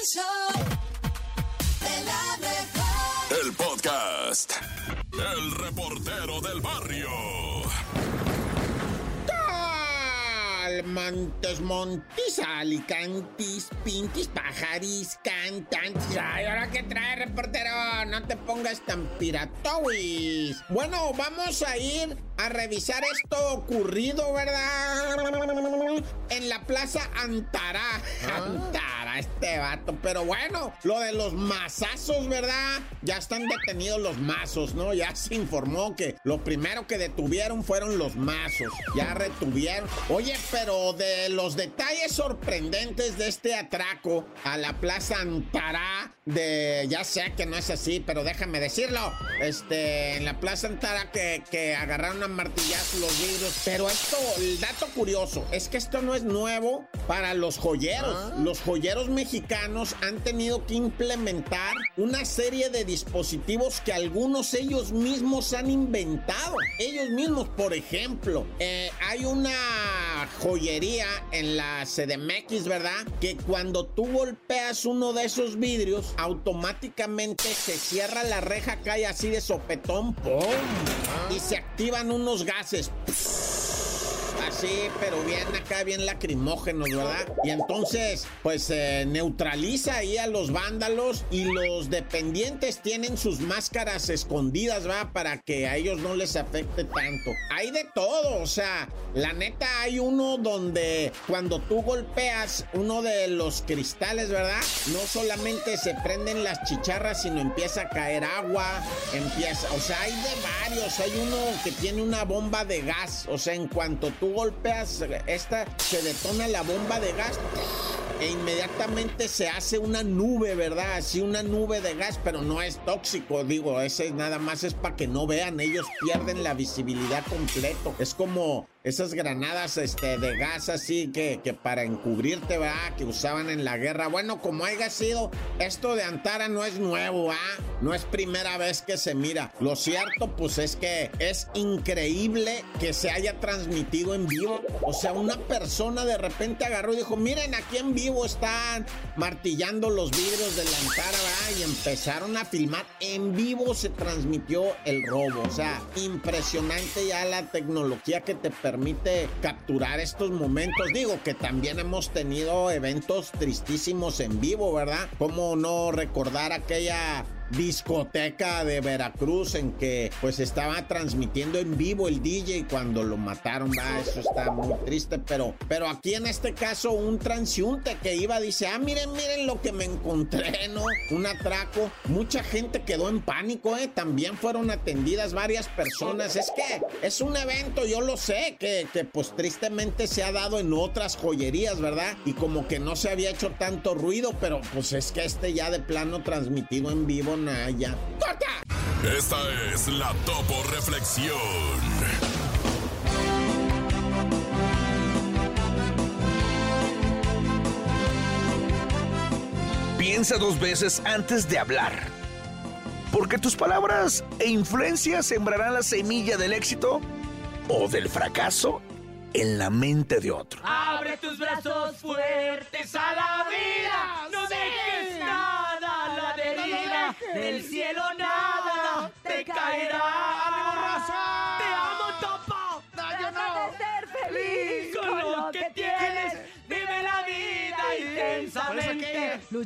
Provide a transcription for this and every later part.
El show de la mejor. El podcast. El reportero del barrio. Montes, montis, alicantis, pintis, pajaris, cantantes. Ay, ¿ahora qué trae, reportero? No te pongas tan piratowis. Bueno, vamos a ir a revisar esto ocurrido, ¿verdad? En la Plaza Antara. Antara, este vato. Pero bueno, lo de los mazazos, ¿verdad? Ya están detenidos los mazos, ¿no? Ya se informó que lo primero que detuvieron fueron los mazos. Ya retuvieron. Oye, pero de los detalles sorprendentes de este atraco a la Plaza Antara, de, ya sé que no es así, pero déjame decirlo, este, en la Plaza Antara que, que agarraron a martillazo los vidrios, pero esto, el dato curioso, es que esto no es nuevo para los joyeros. Los joyeros mexicanos han tenido que implementar una serie de dispositivos que algunos ellos mismos han inventado. Ellos mismos, por ejemplo, eh, hay una joyería en la CDMX, ¿verdad? Que cuando tú golpeas uno de esos vidrios, automáticamente se cierra la reja, cae así de sopetón, ¡pum! Y se activan unos gases. Así, pero bien acá, bien lacrimógenos, ¿verdad? Y entonces, pues se neutraliza ahí a los vándalos y los dependientes tienen sus máscaras escondidas, ¿verdad? Para que a ellos no les afecte tanto. Hay de todo, o sea, la neta hay uno donde cuando tú golpeas uno de los cristales, ¿verdad? No solamente se prenden las chicharras, sino empieza a caer agua, empieza, o sea, hay de varios. Hay uno que tiene una bomba de gas, o sea, en cuanto tú golpeas esta, se detona la bomba de gas e inmediatamente se hace una nube, ¿verdad? Así una nube de gas, pero no es tóxico, digo, ese nada más es para que no vean, ellos pierden la visibilidad completo. Es como esas granadas este, de gas así que, que para encubrirte, ¿verdad? Que usaban en la guerra. Bueno, como haya sido, esto de Antara no es nuevo, ¿ah? No es primera vez que se mira. Lo cierto, pues es que es increíble que se haya transmitido en vivo. O sea, una persona de repente agarró y dijo, miren, aquí en vivo están martillando los vidrios de la Antara, ¿verdad? Y empezaron a filmar. En vivo se transmitió el robo. O sea, impresionante ya la tecnología que te permite capturar estos momentos. Digo que también hemos tenido eventos tristísimos en vivo, ¿verdad? ¿Cómo no recordar aquella discoteca de Veracruz en que pues estaba transmitiendo en vivo el DJ cuando lo mataron, va, eso está muy triste, pero, pero aquí en este caso un transiunte que iba dice, ah, miren, miren lo que me encontré, ¿no? Un atraco, mucha gente quedó en pánico, ¿eh? También fueron atendidas varias personas, es que es un evento, yo lo sé, que, que pues tristemente se ha dado en otras joyerías, ¿verdad? Y como que no se había hecho tanto ruido, pero pues es que este ya de plano transmitido en vivo, Esta es la Topo Reflexión. Piensa dos veces antes de hablar. Porque tus palabras e influencias sembrarán la semilla del éxito o del fracaso en la mente de otro. Abre tus brazos fuertes a la vida.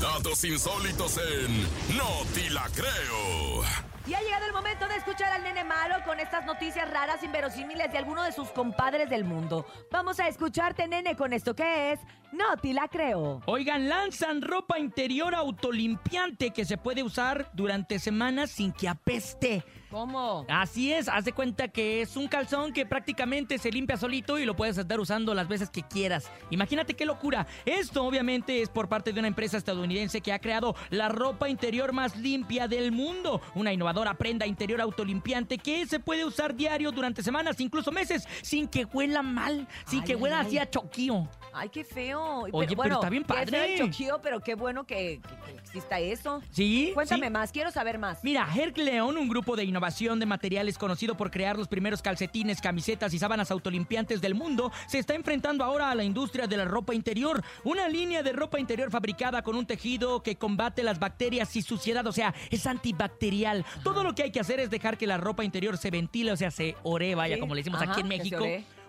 Datos insólitos en No Ti La Creo. Y ha llegado el momento de escuchar al nene malo con estas noticias raras, inverosímiles de alguno de sus compadres del mundo. Vamos a escucharte, nene, con esto que es No te la creo. Oigan, lanzan ropa interior autolimpiante que se puede usar durante semanas sin que apeste. ¿Cómo? Así es, haz de cuenta que es un calzón que prácticamente se limpia solito y lo puedes estar usando las veces que quieras. Imagínate qué locura. Esto obviamente es por parte de una empresa estadounidense que ha creado la ropa interior más limpia del mundo. Una innovadora prenda interior autolimpiante que se puede usar diario durante semanas, incluso meses, sin que huela mal, sin Ay, que huela ay. así a choquío. Ay, qué feo. Oye, pero bueno, está bien padre. choquío, pero qué bueno que, que- que exista eso. ¿Sí? Cuéntame sí. más, quiero saber más. Mira, Herc León, un grupo de innovación de materiales conocido por crear los primeros calcetines, camisetas y sábanas autolimpiantes del mundo, se está enfrentando ahora a la industria de la ropa interior. Una línea de ropa interior fabricada con un tejido que combate las bacterias y suciedad, o sea, es antibacterial. Todo lo que hay que hacer es dejar que la ropa interior se ventile, o sea, se ore, vaya, Sí, como le decimos ajá, aquí en México.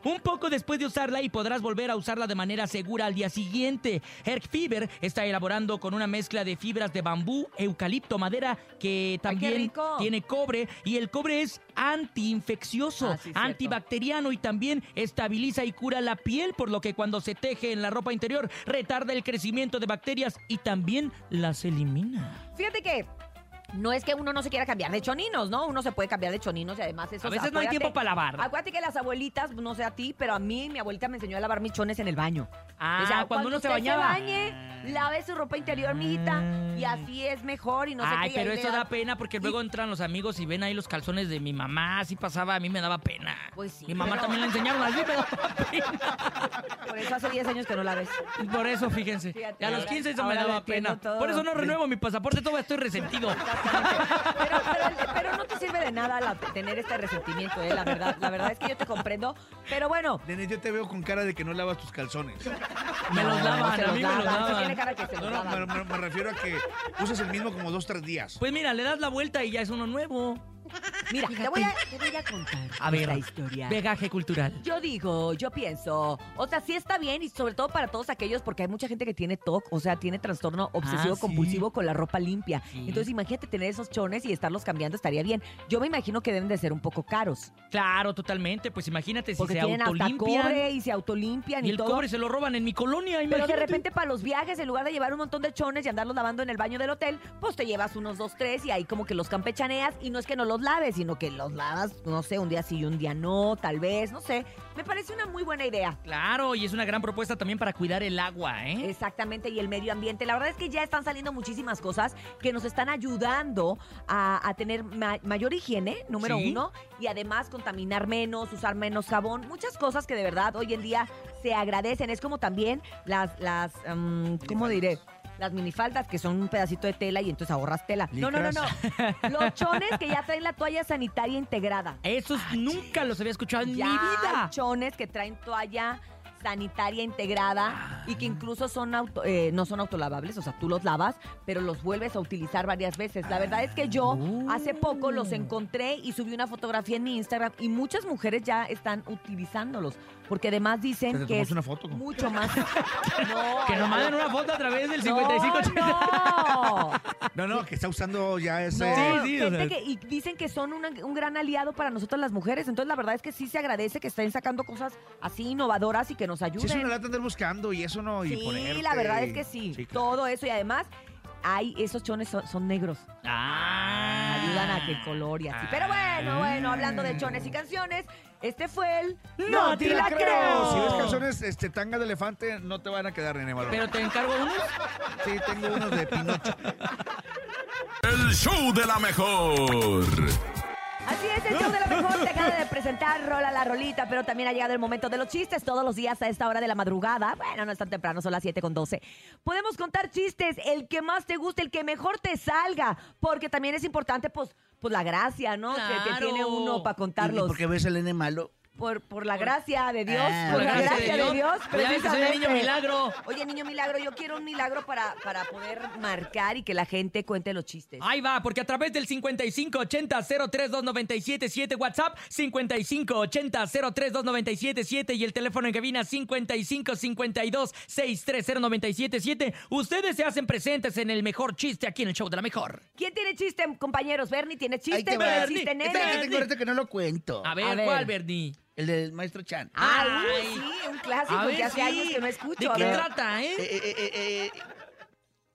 Un poco después de usarla y podrás volver a usarla de manera segura al día siguiente. Herc Fiber está elaborando con una mezcla de fibras de bambú, eucalipto, madera, que también tiene cobre y el cobre es antiinfeccioso, Ah, sí, antibacteriano y también estabiliza y cura la piel, por lo que cuando se teje en la ropa interior retarda el crecimiento de bacterias y también las elimina. Fíjate que no es que uno no se quiera cambiar de choninos, ¿no? Uno se puede cambiar de choninos y además eso A veces no hay tiempo para lavar. Acuérdate que las abuelitas, no sé a ti, pero a mí mi abuelita me enseñó a lavar mis chones en el baño. Ah, Decía, cuando uno se bañaba. bañe, lave su ropa interior, mijita, y así es mejor y no sé Ay, qué. y pero eso da pena porque luego entran los amigos y ven ahí los calzones de mi mamá. Así pasaba, a mí me daba pena. Pues sí, Mi mamá pero- también la enseñaron así, me daba pena. Por eso hace 10 años que no la ves. Por eso, fíjense. Fíjate, a los ahora- 15 eso me daba pena. todo. Por eso no renuevo mi pasaporte, todavía estoy resentido. Pero, pero- pero no te sirve de nada la- tener este resentimiento, ¿eh? La verdad, la verdad es que yo te comprendo. Pero bueno, Nene, yo te veo con cara de que no lavas tus calzones. Me los no, lavan, a mí me los lavan, No, no, me, me- me refiero a que usas el mismo como dos, tres días. Pues mira, le das la vuelta y ya es uno nuevo. Mira, te voy, a, te voy a contar A ver, esta historia. Vegaje cultural. Yo digo, yo pienso, o sea, sí está bien y sobre todo para todos aquellos, porque hay mucha gente que tiene TOC, o sea, tiene trastorno obsesivo Ah, sí. compulsivo con la ropa limpia. Sí. Entonces, imagínate tener esos chones y estarlos cambiando estaría bien. Yo me imagino que deben de ser un poco caros, Claro, totalmente. Pues imagínate si porque se tienen hasta autolimpian. cobre y se autolimpian y, Y el todo. cobre se lo roban en mi colonia, Pero de repente para los viajes, en lugar de llevar un montón de chones y andarlos lavando en el baño del hotel, pues te llevas unos dos, tres y ahí como que los campechaneas y no es que no los laves, sino que los lavas, no sé, un día sí y un día no, tal vez, no sé. Me parece una muy buena idea. Claro, y es una gran propuesta también para cuidar el agua, ¿eh? Exactamente, y el medio ambiente. La verdad es que ya están saliendo muchísimas cosas que nos están ayudando a, a tener ma- mayor higiene, número Sí. uno, y además contaminar menos, usar menos jabón. Muchas cosas que de verdad hoy en día se agradecen. Es como también las, las mm, ¿cómo diré? Las minifaldas, que son un pedacito de tela y entonces ahorras tela. No, no, no, no. Los chones que ya traen la toalla sanitaria integrada. Esos nunca los había escuchado en Ya mi hay vida. chones que traen toalla sanitaria integrada y que incluso son auto- eh, no son autolavables, o sea, tú los lavas, pero los vuelves a utilizar varias veces. La verdad es que yo hace poco los encontré y subí una fotografía en mi Instagram y muchas mujeres ya están utilizándolos, porque además dicen ¿Te que es una foto? mucho más... No, Que nos manden una foto a través del no, 5580. no. No, no, que está usando ya ese... No, Sí, sí, o gente sea. que, y dicen que son una- un gran aliado para nosotras las mujeres. Entonces, la verdad es que sí se agradece que estén sacando cosas así innovadoras y que nos Sí, ayuden. es una lata andar buscando y eso no, y Sí, ponerte la verdad es que sí. claro. Todo eso y además, hay esos chones son, son negros. Ah. Ayudan a que el color y así. Pero bueno, bueno, hablando de chones y canciones, este fue el No te la creo. Si ves calzones este, tanga de elefante, no te van a quedar, nene malo. Pero te encargo unos. Sí, tengo unos de Pinocho. El show de la mejor. Así es, el show de la mejor te acaba de presentar Rola la Rolita, pero también ha llegado el momento de los chistes todos los días a esta hora de la madrugada. Bueno, no es tan temprano, son las 7 con 12. Podemos contar chistes, el que más te guste, el que mejor te salga, porque también es importante, pues, pues la gracia, ¿no? Que, que Claro. tiene uno para contarlos. porque ves el nene malo? Por, por la gracia de Dios, Ah, por la gracia de Dios, Pues ves que soy el niño precisamente. milagro. Oye, niño milagro, yo quiero un milagro para, para poder marcar y que la gente cuente los chistes. Ahí va, porque a través del 5580-032977 WhatsApp, 5580-032977 y el teléfono en cabina 5552-630-977, ustedes se hacen presentes en el mejor chiste aquí en el show de la mejor. ¿Quién tiene chiste, compañeros? Bernie tiene chiste, chiste Bernie, nene. Este que tengo que no lo cuento. A ver, A ver. ¿cuál, Bernie? El del maestro Chan. Ay, Ay. sí, un clásico ver, que hace sí. años que no escucho. ¿De a qué ver. trata, eh? Eh, eh, eh, eh,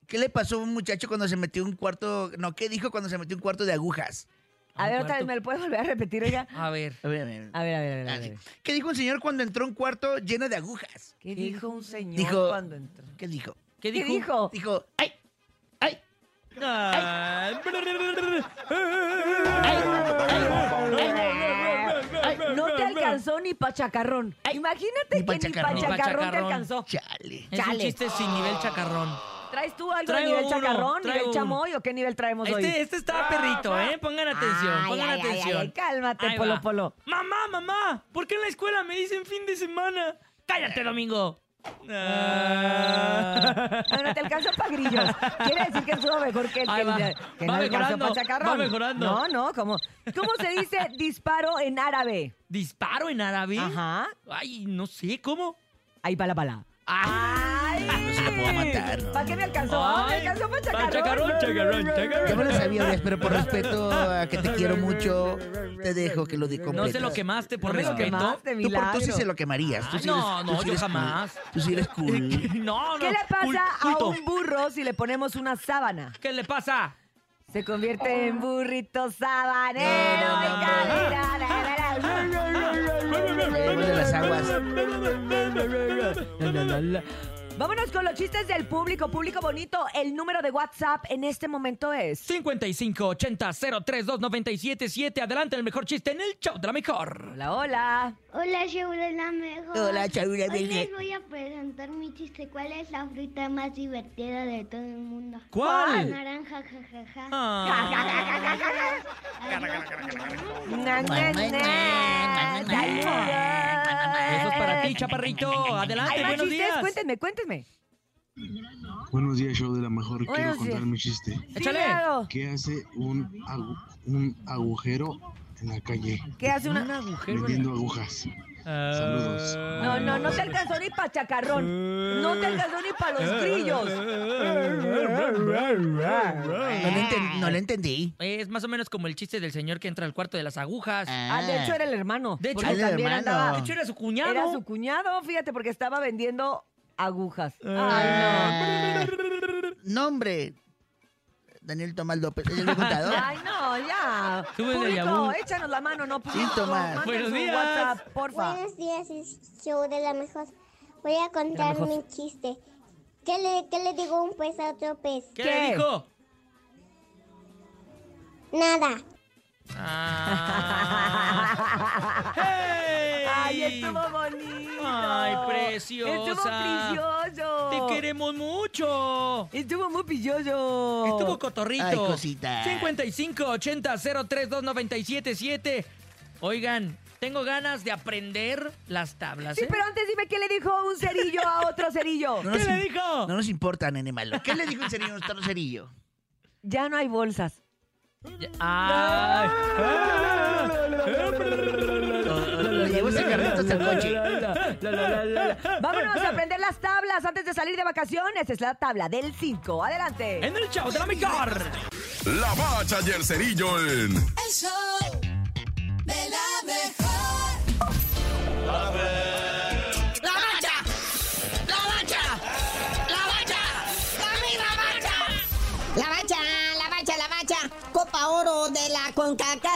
¿Qué le pasó a un muchacho cuando se metió un cuarto? No, ¿qué dijo cuando se metió un cuarto de agujas? A ver, otra vez. ¿me lo puedes volver a repetir, oiga? A ver. A ver, a ver. A ver, a ver, a ver. a Ah, ver. sí. ¿Qué dijo un señor cuando entró a un cuarto lleno de agujas? ¿Qué dijo un señor Dijo- cuando entró? ¿Qué dijo? ¿Qué ¿Qué dijo? dijo? Dijo, ¡ay! ¡ay! Ay. Ay, no te alcanzó ni ni pa' chacarrón. Imagínate Ni pa' que ni chacarrón. pa' Ni pa' chacarrón te chacarrón. alcanzó. Chale. Es un Chale. chiste sin nivel chacarrón. ¿Traes tú algo Traigo de nivel uno, chacarrón, traigo nivel uno. chamoy o qué nivel traemos hoy? Este, este está perrito, ¿eh? Pongan atención, Ay, pongan ay, ay, atención. ay, cálmate, Ahí Polo va. Polo. Mamá, mamá, ¿por qué en la escuela me dicen fin de semana? Cállate, Domingo. Ah. No, no te alcanzó para grillos. Quiere decir que estuvo mejor que el que, va. que Va no alcanzó mejorando, pa' chacarrón. va mejorando. No, no, ¿cómo? ¿Cómo se dice disparo en árabe? ¿Disparo en árabe? Ajá. Ay, no sé, ¿cómo? Ahí va la bala. ¡Ay! No se lo puedo matar, ¿no? ¿Para qué me alcanzó? Ah, ¿Me alcanzó para pa' chacarrón? chacarrón, chacarrón, chacarrón. Yo me lo sabía, Urias, pero por respeto a que te quiero mucho, te dejo que lo diga No se lo quemaste por No me lo respeto. quemaste, Tú, por, tú sí se lo quemarías. Tú sí no, eres- no, tú sí yo eres cool. jamás. Tú sí eres cool. No, no. ¿Qué le pasa cul- a un burro si le ponemos una sábana? ¿Qué le pasa? Se convierte en burrito sabanero. No, no, no, la, la, la, las aguas. La. Vámonos con los chistes del público, público bonito. El número de WhatsApp en este momento es 5580-032977. Adelante, el mejor chiste en el show de la mejor. Hola, hola. Hola, show de la mejor. Hola, Chaura, Hoy bebé. les voy a presentar mi chiste. ¿Cuál es la fruta más divertida de todo el mundo? ¿Cuál? Naranja, jajaja. Ah. Na, na, na. Chaparrito. Adelante, buenos chistes, días. cuéntenme, cuéntenme. Buenos días, show de la mejor. Quiero contar días. mi chiste. Échale. ¿Qué hace un, agu- un agujero en la calle? ¿Qué hace Un una...? agujero. en- Vendiendo agujas. Saludos. No, no, no te alcanzó ni para chacarrón. No te alcanzó ni para los grillos. No le, enten- no le entendí. Es más o menos como el chiste del señor que entra al cuarto de las agujas. Ah, de hecho era el hermano. De hecho, también hermano. andaba- De hecho, era su cuñado. Era su cuñado, fíjate, porque estaba vendiendo agujas. Ay, Ah, Nombre. Daniel Tomás López. ¿Es el contador? Ay, no, ya. Sube Público, Yahoo. échanos la mano, no, público. Tomás. Manden Buenos su días. WhatsApp, porfa. Buenos días, es show de la mejor. Voy a contar mejor. mi chiste. ¿Qué le, ¿Qué le digo un pez a otro pez? ¿Qué, ¿Qué? le dijo? Nada. Ah. ¡Hey! Ay, estuvo bonito. Ay, preciosa. Estuvo precioso. Te queremos mucho. Estuvo muy pilloso. Estuvo cotorrito. Ay, cosita. 5580-032977. Oigan, tengo ganas de aprender las tablas. Sí, ¿eh? pero antes dime qué le dijo un cerillo a otro cerillo. No ¿Qué le dijo? No nos importa, nene malo. ¿Qué le dijo un cerillo a otro cerillo? Ya no hay bolsas. Ay. Lo, lo llevo ese carrito hasta el coche. Vámonos a aprender las tablas antes de salir de vacaciones. Es la tabla del 5. Adelante. En el show de la mejor. La bacha y el cerillo en El show de la mejor.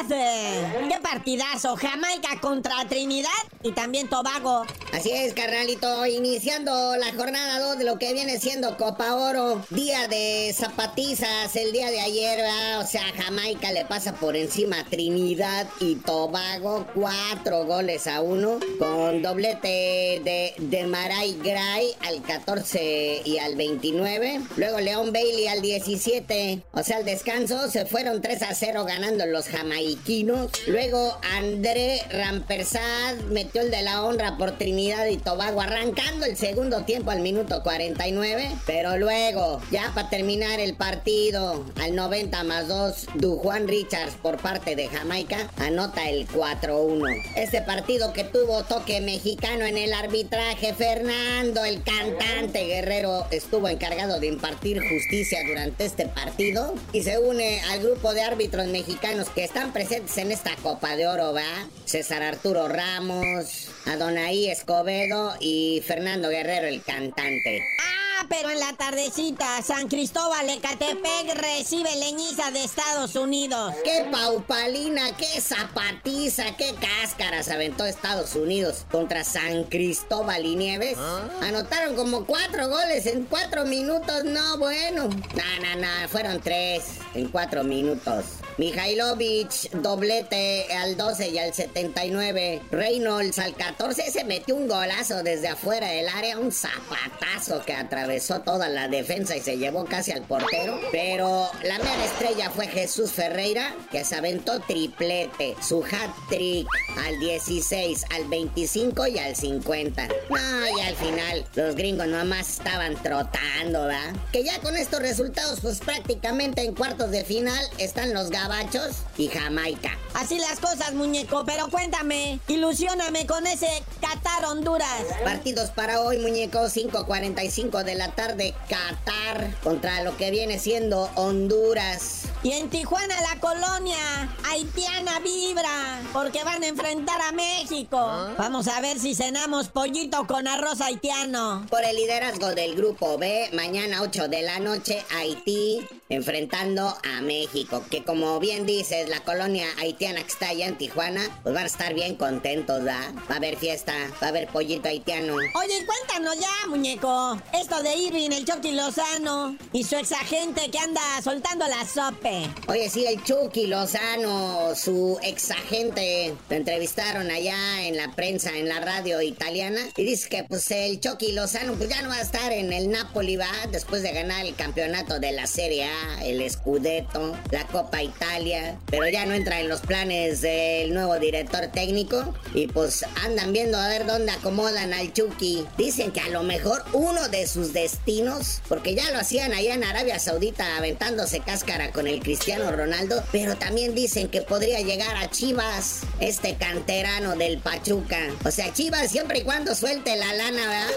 ¡Qué partidazo! Jamaica contra Trinidad y también Tobago. Así es, carnalito. Iniciando la jornada 2 de lo que viene siendo Copa Oro. Día de zapatizas el día de ayer. O sea, Jamaica le pasa por encima a Trinidad y Tobago. Cuatro goles a uno. Con doblete de, de Maray Gray al 14 y al 29. Luego León Bailey al 17. O sea, al descanso se fueron 3 a 0 ganando los jamaiquinos. Luego André Rampersad metió el de la honra por Trinidad y Tobago arrancando el segundo tiempo al minuto 49. Pero luego, ya para terminar el partido, al 90 más 2, Dujuan Richards por parte de Jamaica anota el 4-1. Este partido que tuvo toque mexicano en el arbitraje, Fernando, el cantante guerrero, estuvo encargado de impartir justicia durante este partido y se une al grupo de árbitros mexicanos que están presentes en esta Copa de Oro, ¿va? César Arturo Ramos, Adonai Escobedo y Fernando Guerrero, el cantante. Ah, pero en la tardecita, San Cristóbal Ecatepec recibe leñiza de Estados Unidos. ¡Qué paupalina, qué zapatiza, qué cáscaras aventó Estados Unidos contra San Cristóbal y Nieves! Anotaron como cuatro goles en cuatro minutos, no, bueno. No, no, no, fueron tres en cuatro minutos. Mihailovic, doblete al 12 y al 79. Reynolds al 14 se metió un golazo desde afuera del área, un zapatazo que atravesó toda la defensa y se llevó casi al portero. Pero la mera estrella fue Jesús Ferreira, que se aventó triplete, su hat-trick al 16, al 25 y al 50. No, y al final los gringos nomás estaban trotando, ¿verdad? Que ya con estos resultados, pues prácticamente en cuartos de final están los gabachos y Jamaica. Así las cosas, muñeco, pero cuéntame, ilusióname con ese Qatar Honduras. Partidos para hoy, muñeco, 5.45 de la tarde, Qatar contra lo que viene siendo Honduras. Y en Tijuana la colonia haitiana vibra, porque van a enfrentar a México. Vamos a ver si cenamos pollito con arroz haitiano. Por el liderazgo del grupo B, mañana 8 de la noche, Haití enfrentando a México. Que como bien dices, la colonia haitiana que está allá en Tijuana, pues van a estar bien contentos, ¿verdad? Va a haber fiesta, va a haber pollito haitiano. Oye, cuéntanos ya, muñeco. Esto de Irving, el Chucky Lozano y su exagente que anda soltando la sope. Oye, sí, el Chucky Lozano, su exagente, lo entrevistaron allá en la prensa, en la radio italiana, y dice que pues el Chucky Lozano pues ya no va a estar en el Napoli, va, después de ganar el campeonato de la Serie A, el Scudetto, la Copa Italia, pero ya no entra en los planes del nuevo director técnico, y pues andan viendo a ver dónde acomodan al Chucky. Dicen que a lo mejor uno de sus destinos, porque ya lo hacían allá en Arabia Saudita aventándose cáscara con el Cristiano Ronaldo, pero también dicen que podría llegar a Chivas, este canterano del Pachuca. O sea, Chivas siempre y cuando suelte la lana, ¿verdad?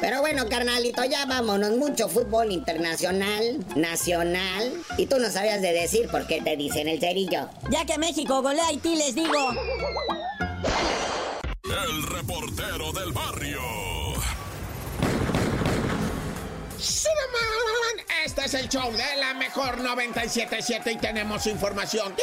Pero bueno, carnalito, ya vámonos. Mucho fútbol internacional, nacional. Y tú no sabías de decir por qué te dicen el cerillo. Ya que México golea a Haití, les digo. El reportero del barrio. Este es el show de la mejor 977 y tenemos información.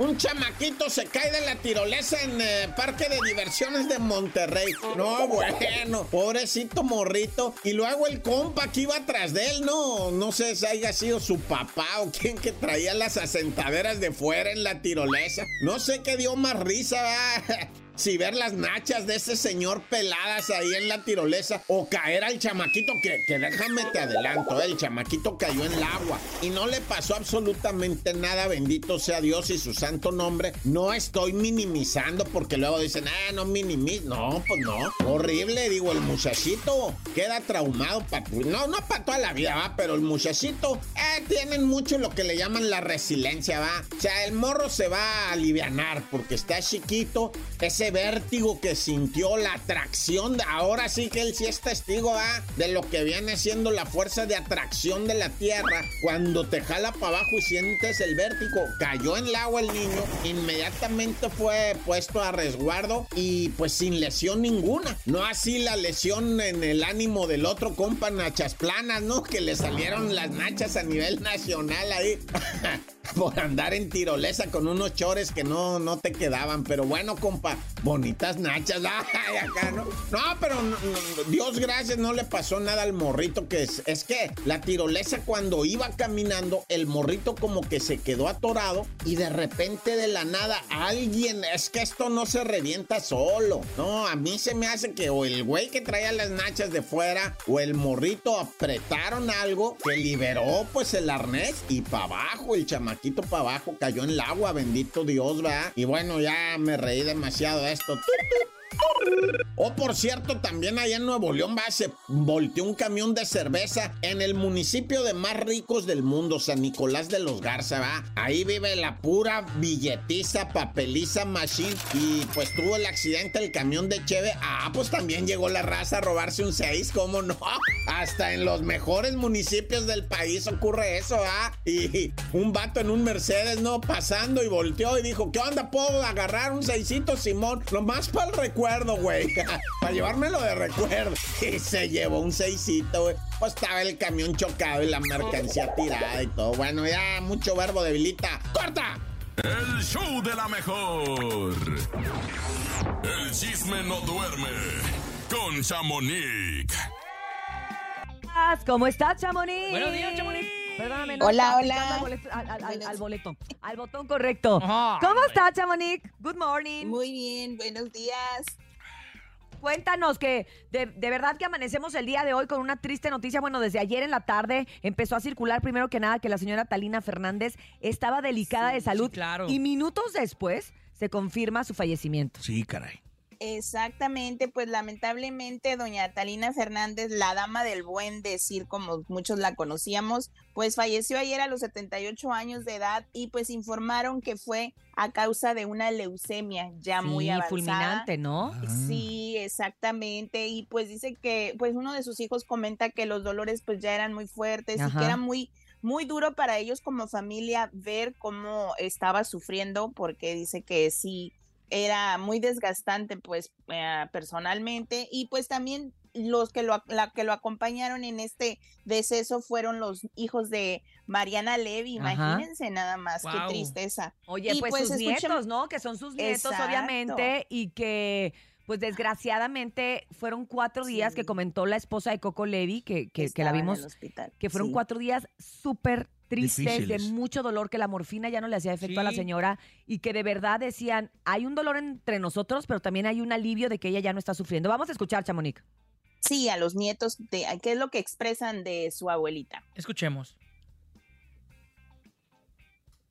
Un chamaquito se cae de la tirolesa en eh, Parque de Diversiones de Monterrey. No, bueno, pobrecito morrito. Y luego el compa que iba atrás de él, no, no sé si haya sido su papá o quien que traía las asentaderas de fuera en la tirolesa. No sé qué dio más risa, ¿verdad? si ver las nachas de ese señor peladas ahí en la tirolesa o caer al chamaquito que, que déjame te adelanto, el chamaquito cayó en el agua y no le pasó absolutamente nada, bendito sea Dios y su santo nombre. No estoy minimizando porque luego dicen, ah, no minimiz, no, pues no, horrible, digo, el muchachito queda traumado, no, no para toda la vida, va, pero el muchachito, eh, tienen mucho lo que le llaman la resiliencia, va. O sea, el morro se va a alivianar porque está chiquito, ese vértigo que sintió, la atracción, ahora sí que él sí es testigo, de lo que viene siendo la fuerza de atracción de la tierra. Cuando te jala para abajo y sientes el vértigo, cayó en el agua el niño, inmediatamente fue puesto a resguardo y pues sin lesión ninguna. No así la lesión en el ánimo del otro compa Nachas Planas, ¿no? Que le salieron las nachas a nivel nacional ahí. Por andar en tirolesa con unos chores que no, no te quedaban. Pero bueno, compa, bonitas nachas. Ay, acá, ¿no? No, pero Dios gracias, no le pasó nada al morrito. Que es, es que la tirolesa cuando iba caminando, el morrito como que se quedó atorado y de repente de la nada alguien, es que esto no se revienta solo. No, a mí se me hace que o el güey que traía las nachas de fuera o el morrito apretaron algo que liberó pues el arnés y para abajo, el chamaquito para abajo cayó en el agua, bendito Dios, va. Y bueno, ya me reí demasiado de esto. Oh, por cierto, también allá en Nuevo León va, volteó un camión de cerveza en el municipio de más ricos del mundo, San Nicolás de los Garza, va. Ahí vive la pura billetiza, papeliza machine. Y pues tuvo el accidente el camión de Cheve. Ah, pues también llegó la raza a robarse un 6, ¿cómo no? Hasta en los mejores municipios del país ocurre eso, ¿ah? Y un vato en un Mercedes, ¿no? Pasando y volteó y dijo, ¿qué onda? ¿Puedo agarrar un seisito, Simón? Nomás para el recuerdo, güey. para llevármelo de recuerdo. Y se llevó un seisito, güey. Pues estaba el camión chocado y la mercancía tirada y todo. Bueno, ya mucho verbo debilita. ¡Corta! El show de la mejor. El chisme no duerme con Chamonix. ¿Cómo estás, Chamonix? Buenos días, Chamonix. Perdóname, no Hola, hola. Al boleto, al, al- al- al boleto, al botón correcto. Ajá. ¿Cómo está, Chamonix? Good morning. Muy bien, buenos días. Cuéntanos que de, de verdad que amanecemos el día de hoy con una triste noticia. Bueno, desde ayer en la tarde empezó a circular primero que nada que la señora Talina Fernández estaba delicada de salud. sí, claro. Y minutos después se confirma su fallecimiento. Sí, caray. Exactamente, pues lamentablemente doña Talina Fernández, la dama del buen decir, como muchos la conocíamos, pues falleció ayer a los 78 años de edad y pues informaron que fue a causa de una leucemia ya muy Sí, avanzada. fulminante, ¿no? Sí, exactamente. Y pues dice que, pues uno de sus hijos comenta que los dolores pues ya eran muy fuertes y que era muy, muy duro para ellos como familia ver cómo estaba sufriendo, porque dice que sí era muy desgastante pues eh, personalmente y pues también los que lo, la, que lo acompañaron en este deceso fueron los hijos de Mariana Levy, Ajá. imagínense nada más, qué tristeza. Oye, Y, pues, sus escuchen- nietos, ¿no? Que son sus nietos, Exacto. obviamente, y que, pues desgraciadamente, fueron cuatro días que comentó la esposa de Coco Levy, que, que, que la vimos, el hospital, que fueron sí. cuatro días súper tristes, Difíciles. de mucho dolor, que la morfina ya no le hacía efecto a la señora, y que de verdad decían, hay un dolor entre nosotros, pero también hay un alivio de que ella ya no está sufriendo. Vamos a escuchar, Chamonix. Sí, a los nietos, de, ¿qué es lo que expresan de su abuelita? Escuchemos.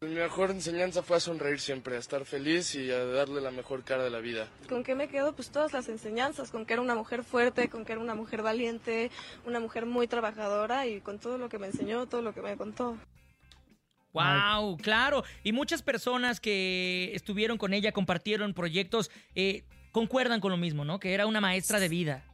Mi mejor enseñanza fue a sonreír siempre, a estar feliz y a darle la mejor cara de la vida. ¿Con qué me quedo? Pues todas las enseñanzas, con que era una mujer fuerte, con que era una mujer valiente, una mujer muy trabajadora y con todo lo que me enseñó, todo lo que me contó. Wow, claro. Y muchas personas que estuvieron con ella, compartieron proyectos, eh, concuerdan con lo mismo, ¿no? Que era una maestra de vida.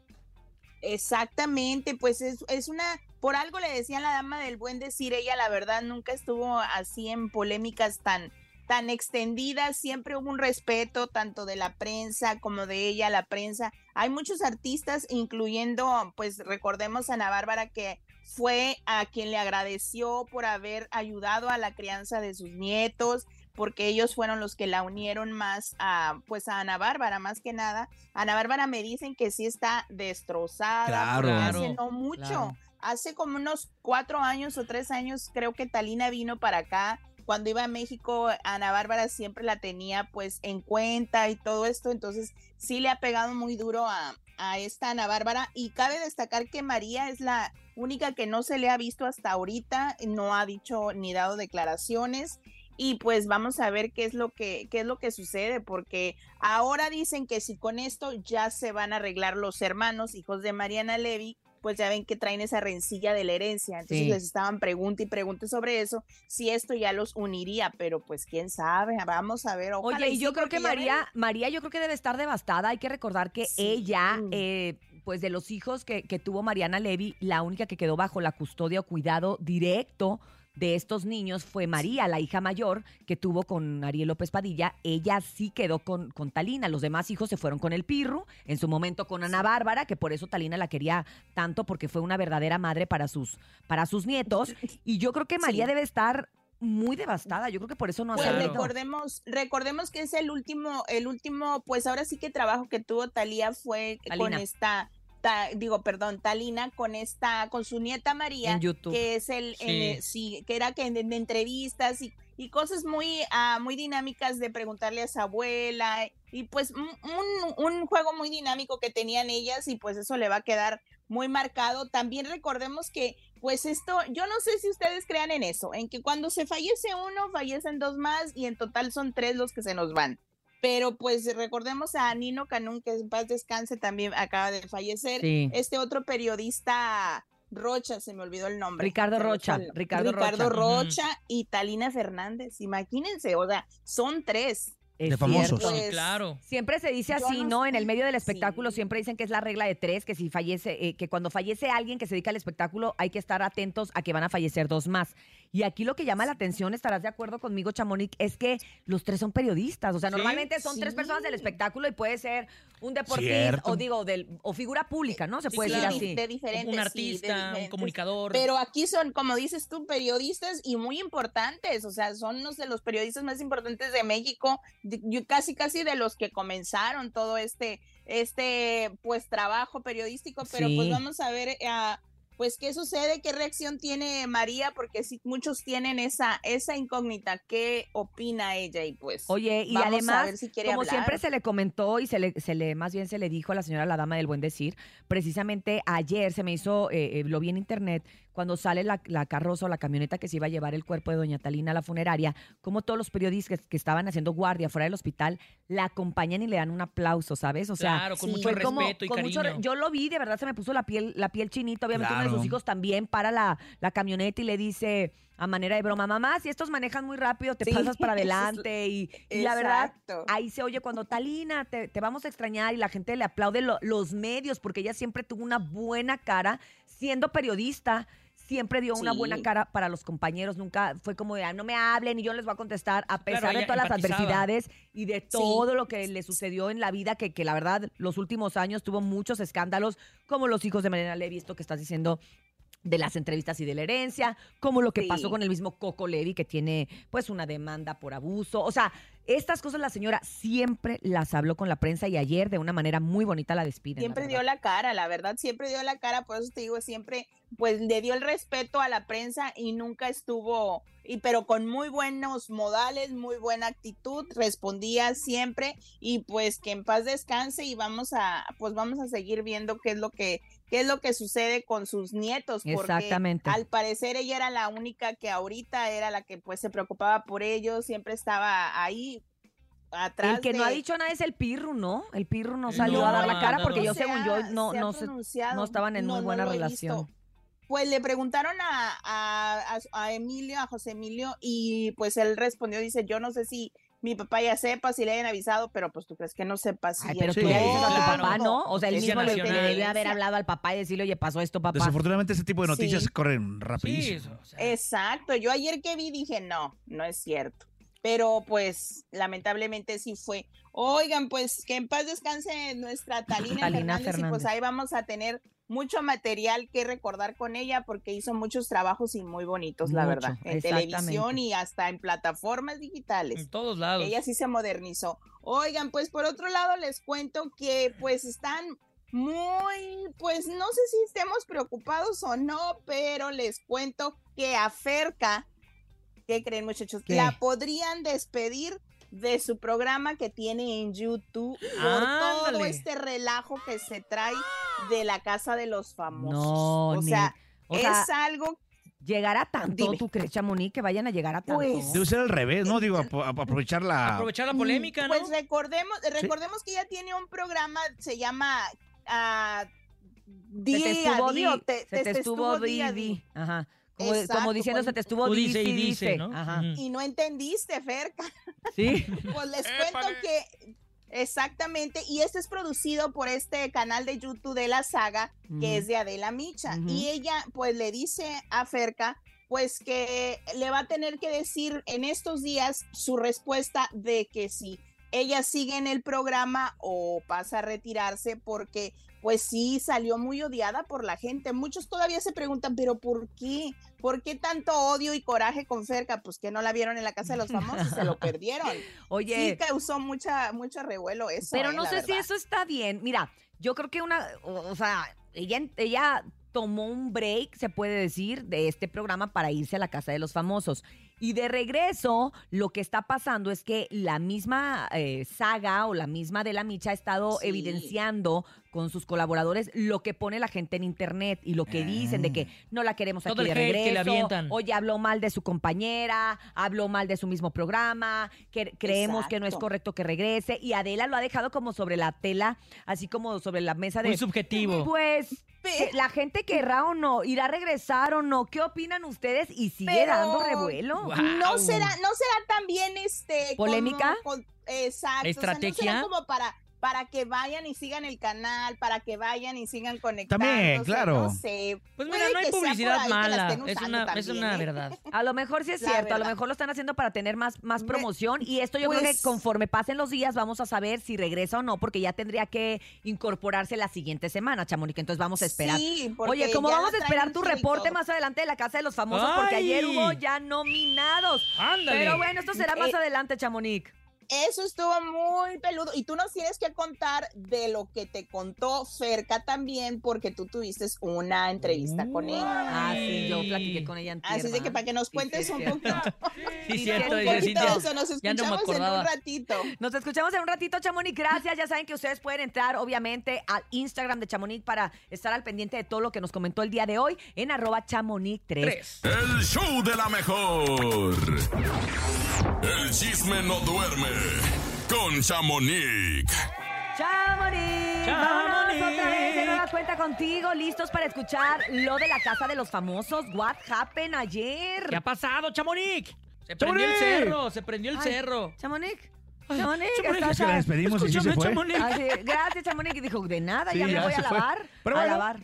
Exactamente, pues es, es una, por algo le decían la dama del buen decir, ella la verdad nunca estuvo así en polémicas tan, tan extendidas, siempre hubo un respeto tanto de la prensa como de ella, la prensa. Hay muchos artistas, incluyendo, pues recordemos a Ana Bárbara que fue a quien le agradeció por haber ayudado a la crianza de sus nietos, porque ellos fueron los que la unieron más a, pues a Ana Bárbara, más que nada. Ana Bárbara me dicen que sí está destrozada, Claro. hace Claro, no mucho, claro. hace como unos cuatro años o tres años, creo que Talina vino para acá. Cuando iba a México, Ana Bárbara siempre la tenía pues en cuenta y todo esto, entonces sí le ha pegado muy duro a, a esta Ana Bárbara y cabe destacar que María es la única que no se le ha visto hasta ahorita, no ha dicho ni dado declaraciones y pues vamos a ver qué es lo que qué es lo que sucede porque ahora dicen que si con esto ya se van a arreglar los hermanos hijos de Mariana Levy pues ya ven que traen esa rencilla de la herencia entonces Sí. les estaban pregunte y pregunte sobre eso si esto ya los uniría pero pues quién sabe vamos a ver ojalá Oye, y yo sí, creo que ven- María, María yo creo que debe estar devastada. Hay que recordar que ella, eh, pues de los hijos que, que tuvo Mariana Levy, la única que quedó bajo la custodia o cuidado directo de estos niños fue María, la hija mayor que tuvo con Ariel López Padilla. Ella sí quedó con, con Talina. Los demás hijos se fueron con el Pirru, en su momento con Ana Bárbara, que por eso Talina la quería tanto, porque fue una verdadera madre para sus, para sus nietos. Y yo creo que María Sí. debe estar muy devastada. Yo creo que por eso no ha Pues salido. recordemos, recordemos que es el último, el último, pues ahora sí que trabajo que tuvo Talía fue con esta, ta- digo, perdón, Talina con esta, con su nieta María, En YouTube. que es el, Sí. sí, que era que en, en entrevistas y, y cosas muy, ah, muy dinámicas de preguntarle a su abuela y pues un- un juego muy dinámico que tenían ellas y pues eso le va a quedar muy marcado. También recordemos que pues esto, yo no sé si ustedes crean en eso, en que cuando se fallece uno, fallecen dos más y en total son tres los que se nos van. Pero pues recordemos a Nino Canún, que en paz descanse, también acaba de fallecer. Sí. Este otro periodista Rocha, se me olvidó el nombre. Ricardo Rocha, Ricardo Ricardo Rocha. Rocha y Talina Fernández. Imagínense, o sea, son tres. Es De famosos. cierto. Pues, Claro. Siempre se dice así, no ¿no? En sé. el medio del espectáculo siempre dicen que es la regla de tres, que si fallece, eh, que cuando fallece alguien que se dedica al espectáculo hay que estar atentos a que van a fallecer dos más. Y aquí lo que llama la atención, estarás de acuerdo conmigo, Chamonix, es que los tres son periodistas. O sea, Sí, normalmente son tres personas del espectáculo y puede ser un deportista o digo, del, o figura pública, ¿no? Se Sí, puede claro. decir así. de diferentes. Un sí, de artista, un comunicador. Pero aquí son, como dices tú, periodistas y muy importantes, o sea, son unos de los periodistas más importantes de México, yo casi casi de los que comenzaron todo este, este, pues, trabajo periodístico, pero Sí. pues vamos a ver, eh, pues qué sucede, qué reacción tiene María, porque sí, muchos tienen esa, esa incógnita, ¿qué opina ella? Y pues, Oye, y vamos a además, ver si quiere como hablar. siempre se le comentó y se le, se le, más bien se le dijo a la señora la dama del buen decir, precisamente ayer se me hizo, eh, eh, lo vi en internet, cuando sale la, la carroza o la camioneta que se iba a llevar el cuerpo de doña Talina a la funeraria, como todos los periodistas que, que estaban haciendo guardia fuera del hospital, la acompañan y le dan un aplauso, ¿sabes? O sea, Claro, con mucho fue como- respeto y con mucho yo lo vi, de verdad se me puso la piel, la piel chinita, obviamente uno de sus hijos también para la, la camioneta y le dice a manera de broma, mamá, si estos manejan muy rápido, te Sí, pasas para adelante y, y la verdad, ahí se oye cuando Talina, te, te vamos a extrañar y la gente le aplaude lo- los medios porque ella siempre tuvo una buena cara siendo periodista. Siempre dio una Sí. buena cara para los compañeros, nunca fue como de, "Ah, no me hablen y yo les voy a contestar, a pesar Claro, de todas las adversidades y de todo lo que le sucedió en la vida, que, que la verdad los últimos años tuvo muchos escándalos, como los hijos de Mariana Levy, esto que estás diciendo de las entrevistas y de la herencia, como lo que Sí. pasó con el mismo Coco Levy, que tiene pues una demanda por abuso. O sea, estas cosas la señora siempre las habló con la prensa y ayer de una manera muy bonita la despiden. Siempre dio la cara, la verdad, siempre dio la cara, por eso te digo, siempre, pues le dio el respeto a la prensa y nunca estuvo, y pero con muy buenos modales, muy buena actitud, respondía siempre y pues que en paz descanse y vamos a, pues vamos a seguir viendo qué es lo que, qué es lo que sucede con sus nietos, porque Exactamente. al parecer ella era la única que ahorita era la que pues se preocupaba por ellos, siempre estaba ahí atrás El que no ha dicho nada es el Pirru, ¿no? El Pirru no salió no, a dar la cara no, porque no. yo, se según yo, no, se no, se- no estaban en No, muy buena relación. visto. Pues le preguntaron a- a- a Emilio, a José Emilio, y pues él respondió, dice, yo no sé si mi papá ya sepa, si le hayan avisado, pero pues tú crees que no sepa si Ay, pero tú le dices a tu claro. papá, ¿no? O sea, él mismo le, debe haber hablado al papá y decirle, oye, pasó esto, papá. Desafortunadamente este tipo de noticias Sí. corren Sí, rapidísimo. eso, o sea, Exacto, yo ayer que vi dije, no, no es cierto. Pero pues lamentablemente sí fue. Oigan, pues que en paz descanse nuestra Talina, Talina Fernández, y pues ahí vamos a tener mucho material que recordar con ella porque hizo muchos trabajos y muy bonitos, la verdad, en televisión y hasta en plataformas digitales. en todos lados. Ella sí se modernizó. Oigan, pues por otro lado les cuento que pues están muy, pues no sé si estemos preocupados o no, pero les cuento que a Ferca, ¿qué creen muchachos? ¿Qué? La podrían despedir de su programa que tiene en YouTube por todo este relajo que se trae de la casa de los famosos. No, o ni- sea, o sea, es algo ¿Llegar a tanto, Dime. tú crees, Chamonix, que vayan a llegar a tanto? Pues, Debe ser al revés, ¿no? Digo, ap- ap- aprovechar la... Aprovechar la polémica, ¿no? Pues recordemos, recordemos que ella tiene un programa, se llama se Día te estuvo a Día, di, te- se te- te te estuvo estuvo día día. Ajá. Como, como Exacto, diciendo, con- se te estuvo Tú dice dice y y dice, dice. ¿no? Ajá. Y no entendiste, Ferca. Sí. Pues les cuento que exactamente, y este es producido por este canal de YouTube de la saga, que es de Adela Micha. Y ella, pues le dice a Ferca, pues que le va a tener que decir en estos días su respuesta de que si ella sigue en el programa o pasa a retirarse porque pues sí salió muy odiada por la gente. Muchos todavía se preguntan, pero ¿por qué? ¿Por qué tanto odio y coraje con Ferca? Pues que no la vieron en la casa de los famosos, se lo perdieron. Oye, Sí causó mucha, mucho revuelo eso. pero eh, no sé si eso está bien. Mira, yo creo que una, o, o sea, ella, ella tomó un break, se puede decir, de este programa para irse a la casa de los famosos. Y de regreso, lo que está pasando es que la misma eh, saga o la misma de la Micha ha estado Sí. evidenciando con sus colaboradores lo que pone la gente en internet y lo que dicen de que no la queremos Todo aquí de regreso. Oye, habló mal de su compañera, habló mal de su mismo programa, que creemos que no es correcto que regrese. Y Adela lo ha dejado como sobre la tela, así como sobre la mesa de. Muy subjetivo. Pues. La gente querrá o no, irá a regresar o no. ¿Qué opinan ustedes? Y sigue Pero- dando revuelo. No será, no será también este como ¿Polémica? con- exacto. o sea, ¿Estrategia? no será como para para que vayan y sigan el canal, para que vayan y sigan conectando. También, claro. No sé. Pues mira, Puede no hay publicidad mala. Es una, es una ¿eh? verdad. A lo mejor sí es La cierto, a lo mejor lo están haciendo para tener más, más Me- promoción y esto yo creo que Pues- conforme pasen los días vamos a saber si regresa o no, porque ya tendría que incorporarse la siguiente semana, Chamonix, entonces vamos a esperar. Sí, Oye, ¿cómo ya vamos a esperar tu reporte más adelante de la Casa de los Famosos? Porque ¡Ay! ayer hubo ya nominados. Ándale. Pero bueno, esto será más Eh, adelante, Chamonix. Eso estuvo muy peludo. Y tú nos tienes que contar de lo que te contó Ferca también, porque tú tuviste una entrevista con ella. Ah, sí, yo platiqué con ella antier, Así es de que para que nos cuentes sí, un poquito. Sí, Sí, cierto, un poquito de eso, nos no escuchamos en un ratito. Nos escuchamos en un ratito, Chamonix. Gracias. Ya saben que ustedes pueden entrar, obviamente, al Instagram de Chamonix para estar al pendiente de todo lo que nos comentó el día de hoy en arroba chamonix3. El show de la mejor. El chisme no duerme con Chamonix. ¡Chamonix! ¡Chamonix! Otra vez de nueva cuenta contigo, listos para escuchar lo de la casa de los famosos. What happened ayer? ¿Qué ha pasado, Chamonix? Se prendió el cerro, se prendió el Ay, cerro. Chamonix. Chamonix, Chamonix, estás Es que la ahí? despedimos y sí se Escúchame, fue. Chamonix. Ah, sí, Gracias, Chamonix. Y dijo, de nada, Sí, ya me ya voy se a fue. lavar. Pero a bueno. lavar.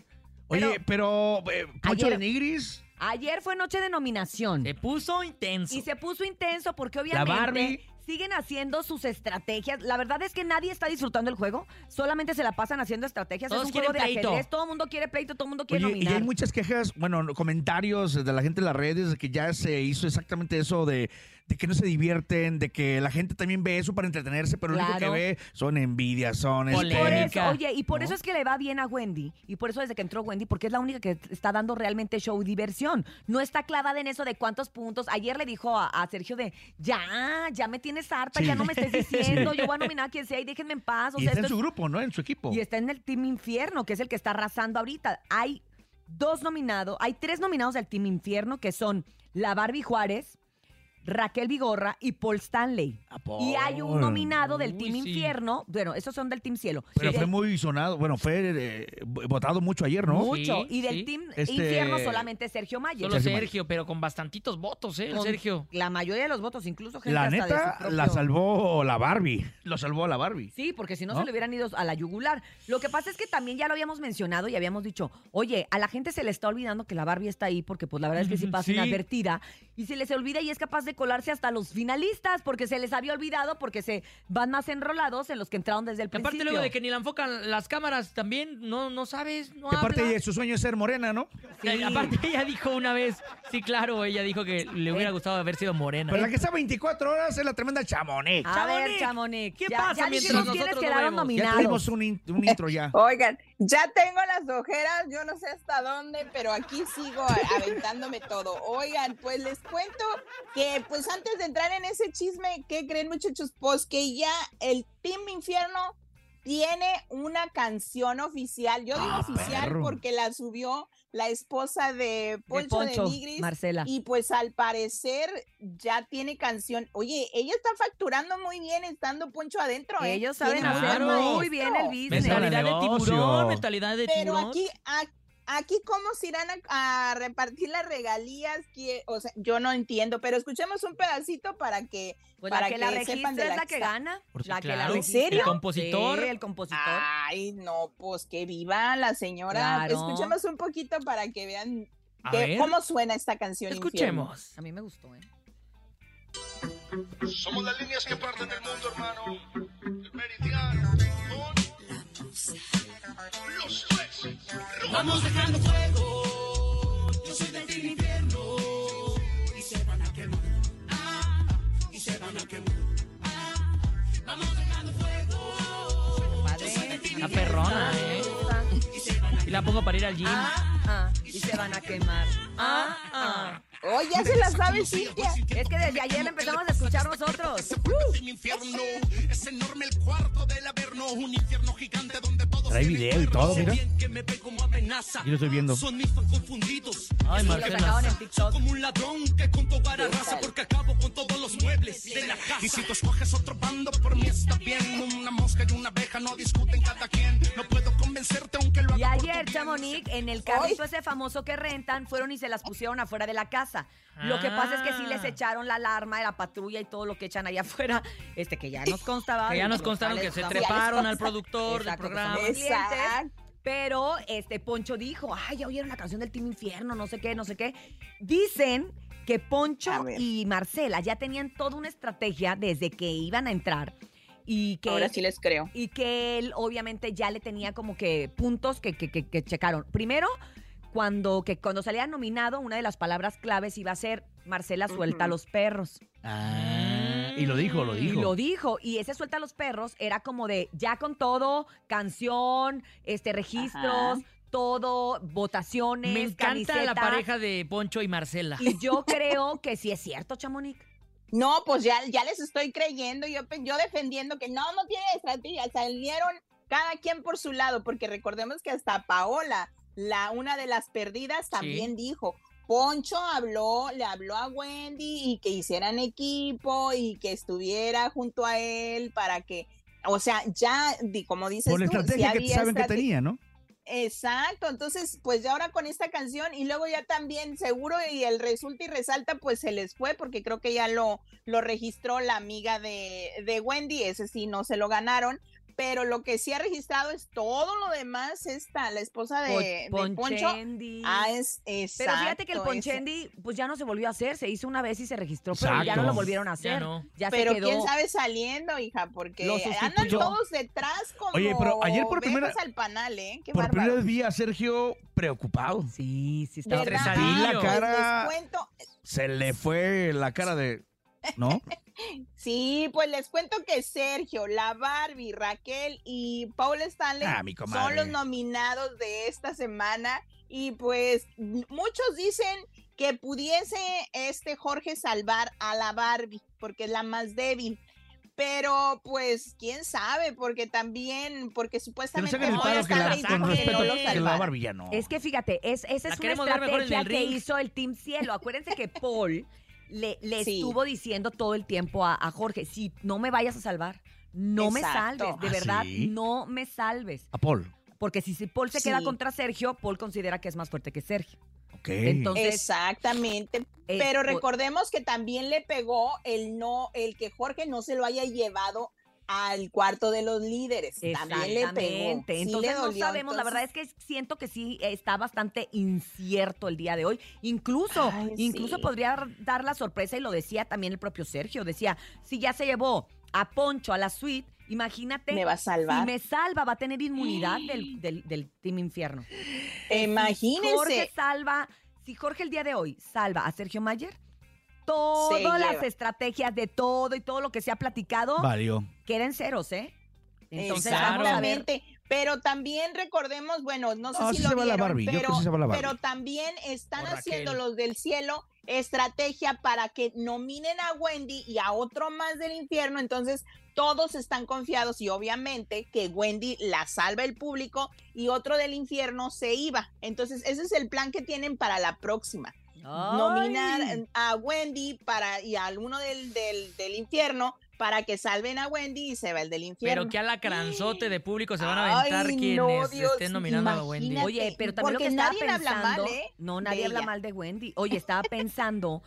Oye, pero, eh, Poncho Ayer- de Nigris, Ayer fue noche de nominación. Se puso intenso. Y se puso intenso porque obviamente Barbie. siguen haciendo sus estrategias. La verdad es que nadie está disfrutando el juego. Solamente se la pasan haciendo estrategias. Todos es un juego de pleito. ajedrez. Todo el mundo quiere pleito, todo el mundo quiere Oye, y nominar. hay muchas quejas, bueno, comentarios de la gente en las redes de que ya se hizo exactamente eso de, de que no se divierten, de que la gente también ve eso para entretenerse, pero lo único que ve son envidias, son Y por este, eso, oye, y por ¿No? eso es que le va bien a Wendy. Y por eso desde que entró Wendy, porque es la única que está dando realmente show y diversión. No está clavada en eso de cuántos puntos. Ayer le dijo a, a Sergio de, ya, ya me tienes harta, Sí. ya no me estés diciendo, yo voy a nominar a quien sea y déjenme en paz. O y sea, está en su es- grupo, ¿no? En su equipo. Y está en el Team Infierno, que es el que está arrasando ahorita. Hay dos nominados, hay tres nominados del Team Infierno, que son la Barbie Juárez, Raquel Vigorra y Paul Stanley. Y hay un nominado del Uy, Team sí. Infierno, bueno, esos son del Team Cielo. Pero Y fue del- muy sonado, bueno, fue eh, votado mucho ayer, ¿no? mucho. Sí, y del sí. Team Este- Infierno solamente Sergio Mayer. Solo Sergio Sergio, pero con bastantitos votos, ¿eh? El Con Sergio. La mayoría de los votos, incluso gente La hasta de su neta, propio- la salvó la Barbie. Lo salvó a la Barbie. Sí, porque si no, ¿No? se le hubieran ido a la yugular. Lo que pasa es que también ya lo habíamos mencionado y habíamos dicho, oye, a la gente se le está olvidando que la Barbie está ahí porque pues la verdad es que sí pasa Sí. inadvertida y se les olvida y es capaz de colarse hasta los finalistas porque se les había olvidado porque se van más enrolados en los que entraron desde el Y aparte principio. luego de que ni la enfocan las cámaras también, no, no sabes, no Que aparte habla. ella, su sueño es ser morena, ¿no? Eh, Aparte ella dijo una vez, sí, claro, ella dijo que le hubiera gustado haber sido morena. Pero la que está 24 horas es la tremenda Chamonix. A ver, Chamonix, ¿qué ya- pasa ya mientras nosotros no quedaron vemos? Ya nominados. tuvimos un, in- un intro ya. Oigan, ya tengo las ojeras, yo no sé hasta dónde, pero aquí sigo aventándome todo. Oigan, pues les cuento que pues antes de entrar en ese chisme, ¿qué creen muchachos? Pues que ya el Team Infierno tiene una canción oficial. Yo digo Ah, oficial perro. porque la subió la esposa de Poncho de, Poncho, Nigris. Marcela. Y pues al parecer ya tiene canción. Oye, ella está facturando muy bien estando Poncho adentro. ¿eh? Ellos saben Tiene hacer Claro. muy bien el business. Mentalidad de tiburón, mentalidad de Pero tiburón. aquí, a- aquí cómo se irán a, a repartir las regalías, que, o sea, yo no entiendo, pero escuchemos un pedacito para que, Pues para la que la sepan de es la la que gana. Por La que la claro. ¿En serio? El compositor. Sí, el compositor. Ay, no, pues que viva la señora. Claro. Escuchemos un poquito para que vean que- cómo suena esta canción. Infierno. Escuchemos. A mí me gustó, ¿eh? Somos las líneas que parten del mundo, hermano. El meridiano. con Los tres. Vamos dejando fuego. Yo soy del Team Infierno. Y se van a quemar. Ah, y se van a quemar. Ah, vamos dejando fuego. Padre. La perrona, ¿eh? Y la pongo para ir al gym. Ah, ah, y se van a quemar. Ah, ah. Oh, ya se la sabe, Cintia. Es que desde ayer empezamos a escuchar nosotros. Infierno. Es enorme el cuarto del averno. Un infierno gigante donde todos. Trae video y todo, mira. Yo lo estoy viendo. Son mis fans confundidos. Ay, Marcela. TikTok. Como un ladrón que con toda la raza porque acabo con todos los muebles de la casa. Y si tú escoges otro bando, por mí está bien. Una mosca y una abeja no discuten cada quien. Bien. Chamonix, en el carrito ese famoso que rentan, fueron y se las pusieron afuera de la casa. Lo que pasa es que sí les Ah. echaron la alarma de la patrulla y todo lo que echan allá afuera, este que ya nos constaba. Que ya nos constaron que se treparon al productor del Exacto, programa. clientes. Pero este Poncho dijo, ay, ya oyeron la canción del Team Infierno, no sé qué, no sé qué. Dicen que Poncho y Marcela ya tenían toda una estrategia desde que iban a entrar. Y que, Ahora sí les creo. y que él obviamente ya le tenía como que puntos que, que, que- que checaron. Primero, cuando, que cuando salía nominado, una de las palabras claves iba a ser Marcela suelta a Ujú. los perros. Ah, Y lo dijo, lo dijo. Y lo dijo. Y ese suelta a los perros era como de ya con todo, canción, este registros, todo, votaciones, Me encanta la pareja de Poncho y Marcela. Y yo creo que sí es cierto, Chamonix. No, pues ya, ya les estoy creyendo, yo, yo defendiendo que no, no tiene estrategia, salieron cada quien por su lado, porque recordemos que hasta Paola, la una de las perdidas, también dijo, Poncho habló, le habló a Wendy y que hicieran equipo y que estuviera junto a él para que, o sea, ya, di- como dices Por la tú, estrategia que había saben que tenía, ¿no? Exacto, entonces pues ya ahora con esta canción y luego ya también seguro y el resulta y resalta pues se les fue porque creo que ya lo, lo registró la amiga de, de Wendy, ese sí no se lo ganaron, pero lo que sí ha registrado es todo lo demás, esta, la esposa de, de Poncho. Ponchendi. Ah, es Pero fíjate que el exacto, ese. Ponchendi, pues ya no se volvió a hacer, se hizo una vez y se registró, pero ya Exacto. no lo volvieron a hacer. Ya no. Ya pero se quedó. quién sabe saliendo, hija, porque andan todos detrás como Oye, pero ayer por primera- al panal, ¿eh? Qué Por primera vez vi a Sergio preocupado. Sí, sí ¿Verdad? Vi la Pues cara, Les cuento, se le fue la cara de... ¿No? Sí, pues les cuento que Sergio, la Barbie, Raquel y Paul Stanley Ah, son los nominados de esta semana y pues muchos dicen que pudiese este Jorge salvar a la Barbie porque es la más débil. Pero pues quién sabe, porque también, porque Que no supuestamente Paul que la, con respeto no lo que la salvara. Barbie ya no. Es que fíjate, es, esa La es una en el estrategia que hizo el Team Cielo. Acuérdense que Paul le, le Sí. estuvo diciendo todo el tiempo a, a Jorge, si no me vayas a salvar, no me salves, de ¿Ah, verdad, sí? no me salves. A Paul. Porque si, si Paul se queda contra Sergio, Paul considera que es más fuerte que Sergio. Entonces, Exactamente. eh, Pero recordemos que también le pegó el no, el que Jorge no se lo haya llevado al cuarto de los líderes. También le pegó. Sí Entonces le no sabemos. La verdad es que siento que sí está bastante incierto el día de hoy. Incluso, Ay, incluso sí. podría dar la sorpresa y lo decía también el propio Sergio. Decía, si ya se llevó a Poncho a la suite, imagínate. Me va a salvar. Si me salva, va a tener inmunidad del, del, del Team Infierno. Imagínense. Jorge salva, si Jorge el día de hoy salva a Sergio Mayer, todas las estrategias de todo y todo lo que se ha platicado Valió. quedan ceros, ¿eh? Entonces. Exactamente. Pero también recordemos, bueno, no sé No, si sí lo se va la vieron, Barbie, pero, sí también están haciendo los del cielo estrategia para que nominen a Wendy y a otro más del infierno. Entonces, todos están confiados y obviamente que Wendy la salva el público y otro del infierno se iba. Entonces, ese es el plan que tienen para la próxima. Nominar a Wendy para y a alguno del, del, del infierno para que salven a Wendy y se va el del infierno. Pero que alacranzote de público se van a aventar Ay, quienes no, Dios, estén nominando a Wendy. Oye, pero también Porque lo que estaba nadie habla pensando, mal, ¿eh? no, nadie habla mal de Wendy. Oye, estaba pensando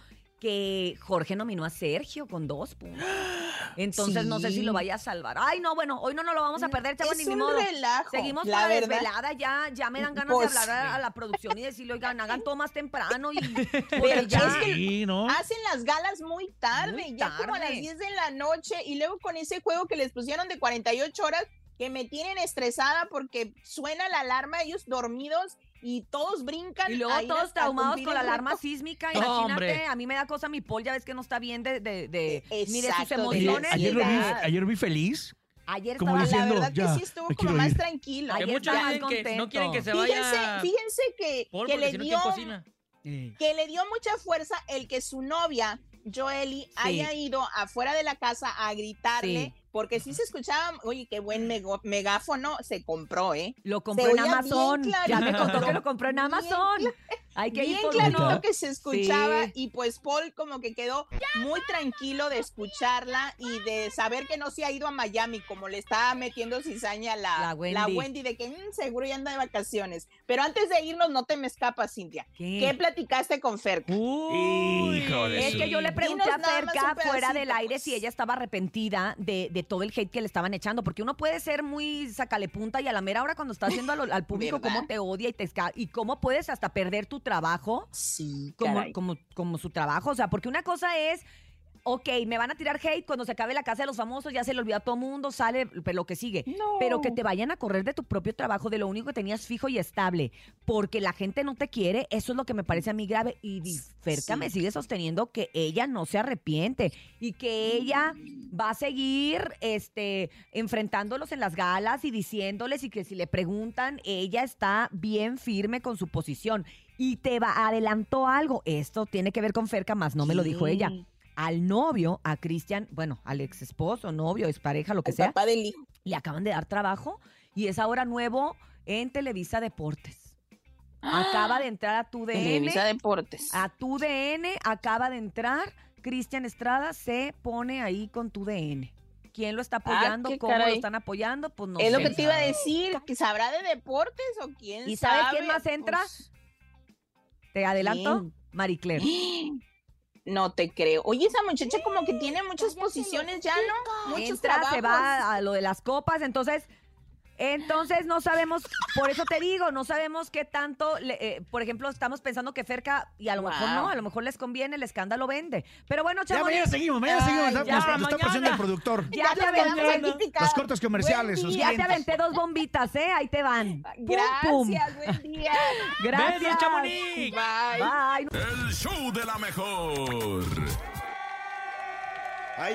que Jorge nominó a Sergio con dos puntos. Entonces no sé si lo vaya a salvar. Ay, no, bueno, hoy no nos lo vamos a perder, chavos, ni un modo. relajo, Seguimos la con la verdad. desvelada, ya, ya me dan ganas Pues, de hablar a, a la producción y decirle, oigan, hagan todo más temprano y porque ya. es que Sí, ¿no? Hacen las galas muy tarde, Muy ya como a las tarde. 10 de la noche y luego con ese juego que les pusieron de 48 horas que me tienen estresada porque suena la alarma, ellos dormidos y todos brincan. Y luego todos traumados con la alarma sísmica. No, Imagínate, hombre. a mí me da cosa mi Paul, ya ves que no está bien de, de, de- ni de sus Exacto, de emociones. Ayer, lo vi, ansiedad. ayer vi feliz. Ayer como estaba diciendo, la verdad ya, que sí estuvo como más ir. tranquilo. Ayer muchos más que no contento. quieren que se vaya fíjense que, Paul que le si dio que le dio mucha fuerza el que su novia, Joely, haya ido afuera de la casa a gritarle, Sí. porque sí se escuchaba, oye, qué buen megáfono se compró, ¿eh? Lo compró en Amazon. Ya me contó que lo compró en Bien Amazon. Hay que ir Bien clarito que se escuchaba Sí. y pues Paul como que quedó muy tranquilo de escucharla y de saber que no se ha ido a Miami como le estaba metiendo cizaña la, La Wendy. de que "Mm, seguro ya anda de vacaciones. Pero antes de irnos no te me escapas, Cintia. ¿Qué? ¿Qué platicaste con Fer? Uy, Híjole, Es que yo le pregunté a Ferca fuera del aire pues. si ella estaba arrepentida de, de todo el hate que le estaban echando, porque uno puede ser muy sacalepunta y a la mera hora cuando está haciendo al, al público ¿Verdad? cómo te odia y te y cómo puedes hasta perder tu trabajo Sí, como, caray. como, como su trabajo. O sea, porque una cosa es ok, me van a tirar hate cuando se acabe la casa de los famosos, ya se le olvidó a todo mundo, sale lo que sigue. Pero que te vayan a correr de tu propio trabajo, de lo único que tenías fijo y estable, porque la gente no te quiere, eso es lo que me parece a mí grave. Y Ferca me sigue sosteniendo que ella no se arrepiente y que ella va a seguir este, enfrentándolos en las galas y diciéndoles y que si le preguntan, ella está bien firme con su posición. Y te va, adelantó algo. Esto tiene que ver con Ferca, más no me lo dijo ella. Al novio, a Cristian, bueno, al ex esposo, novio, expareja, lo que El sea. papá del hijo. Le acaban de dar trabajo y es ahora nuevo en Televisa Deportes. Acaba de entrar a tu DN. Televisa Deportes. A tu DN acaba de entrar. Cristian Estrada se pone ahí con tu DN. ¿Quién lo está apoyando? Ah, qué ¿Cómo lo están apoyando? Pues no es lo que te iba a decir, que sabrá de deportes o quién ¿Y sabes sabe? quién más entra? Pues, ¿Te adelanto? ¿Quién? Marie Claire. no te creo. Oye, esa muchacha como que tiene muchas posiciones ya, ¿no? Muchos Entra, se trabajos. va a lo de las copas, entonces... Entonces no sabemos, por eso te digo, no sabemos qué tanto, le- eh, por ejemplo, estamos pensando que Ferca, y a lo mejor no, a lo mejor les conviene, el escándalo vende. Pero bueno, Ya Chamonix. mañana seguimos, mañana seguimos. Ay, Nos, ya, nos- nos está presionando el productor. Ya te aventé. Los cortes comerciales, los ya te aventé dos bombitas, ¿eh? Ahí te van. Pum, pum. Gracias, buen día. Gracias. Chamonix. Bye. Bye. El show de la mejor. Ay,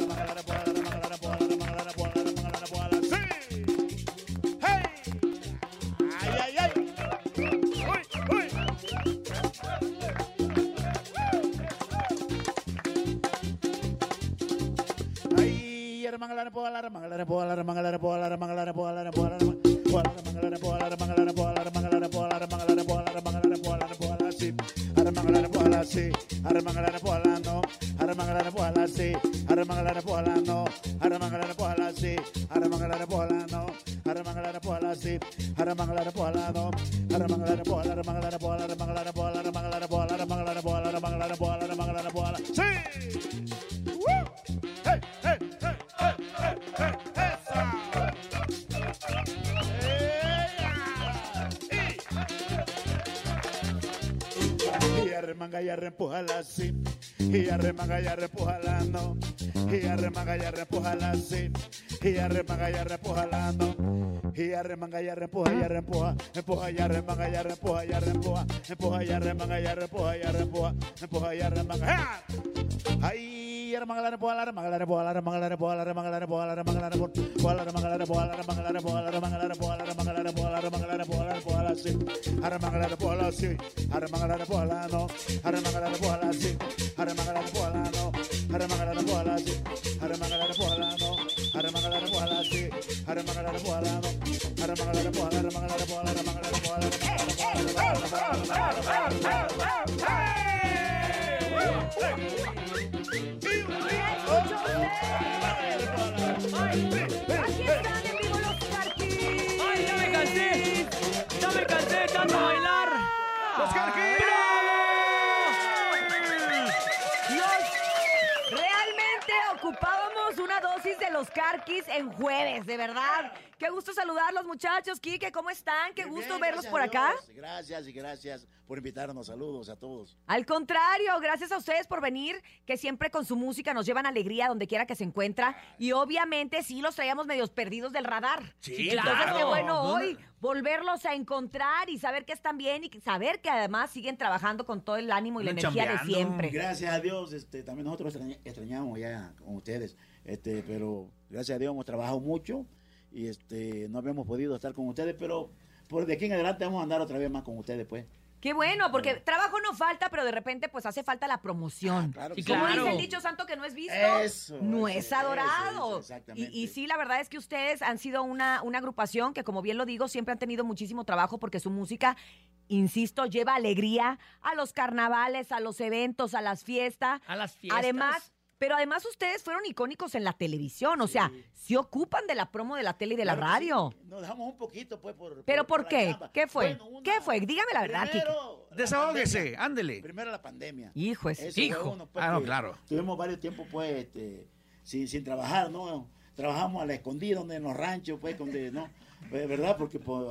repujala así, y arremaga y repujalando, y arremaga y repujala así, y arremaga y repujalando, y arremanga y repuja y repuja, empuja y arremaga y repuja y repuja, empuja y arremaga y repuja y repuja, empuja y arremanga. ¡Ay! ¡Ah! Arremanga la arrempuja, la arremanga la arrempuja, la arremanga la arrempuja, la arremanga la arrempuja, la arremanga la arrempuja, la arremanga la arrempuja, la arremanga la arrempuja, la arremanga la arrempuja, la arremanga la arrempuja, la arremanga la arrempuja, la arremanga la sí. Arremanga la arrempuja, la sí. Arremanga la arrempuja, la no. Arremanga la arrempuja, los carquis en jueves, de verdad. Qué gusto saludarlos, muchachos. Quique, ¿cómo están? Qué gusto Bien, verlos por acá. Gracias y gracias por invitarnos. Saludos a todos. Al contrario, gracias a ustedes por venir, que siempre con su música nos llevan alegría donde quiera que se encuentra. Y obviamente sí los traíamos medios perdidos del radar. Sí, Entonces, claro. qué bueno hoy volverlos a encontrar y saber que están bien y saber que además siguen trabajando con todo el ánimo y la energía de siempre. Gracias a Dios, este, también nosotros extraña- extrañamos ya con ustedes, este, pero gracias a Dios hemos trabajado mucho y este, no habíamos podido estar con ustedes, pero por de aquí en adelante vamos a andar otra vez más con ustedes, pues. Qué bueno, porque trabajo no falta, pero de repente pues hace falta la promoción. claro y que como sí. dice el Claro. dicho santo que no es visto, Eso, no eso, es adorado. eso, eso, exactamente. y, y sí, la verdad es que ustedes han sido una, una agrupación que, como bien lo digo, siempre han tenido muchísimo trabajo porque su música, insisto, lleva alegría a los carnavales, a los eventos, a las fiestas. A las fiestas. Además, Pero además ustedes fueron icónicos en la televisión, o sea, se ocupan de la promo de la tele y de la radio. Nos dejamos un poquito, pues, por. ¿Pero por qué? ¿Qué fue? Bueno, una- ¿Qué fue? Dígame la verdad. Primero, la Desahógese, pandemia. ándele. Primero la pandemia. Hijo, ese- Eso hijo. uno, pues, Ah, no, claro. Tuvimos varios tiempos, pues, este, sin, sin trabajar, ¿no? Trabajamos a la escondida, donde en los ranchos, pues, donde, ¿no? Pues, ¿Verdad? Porque, pues.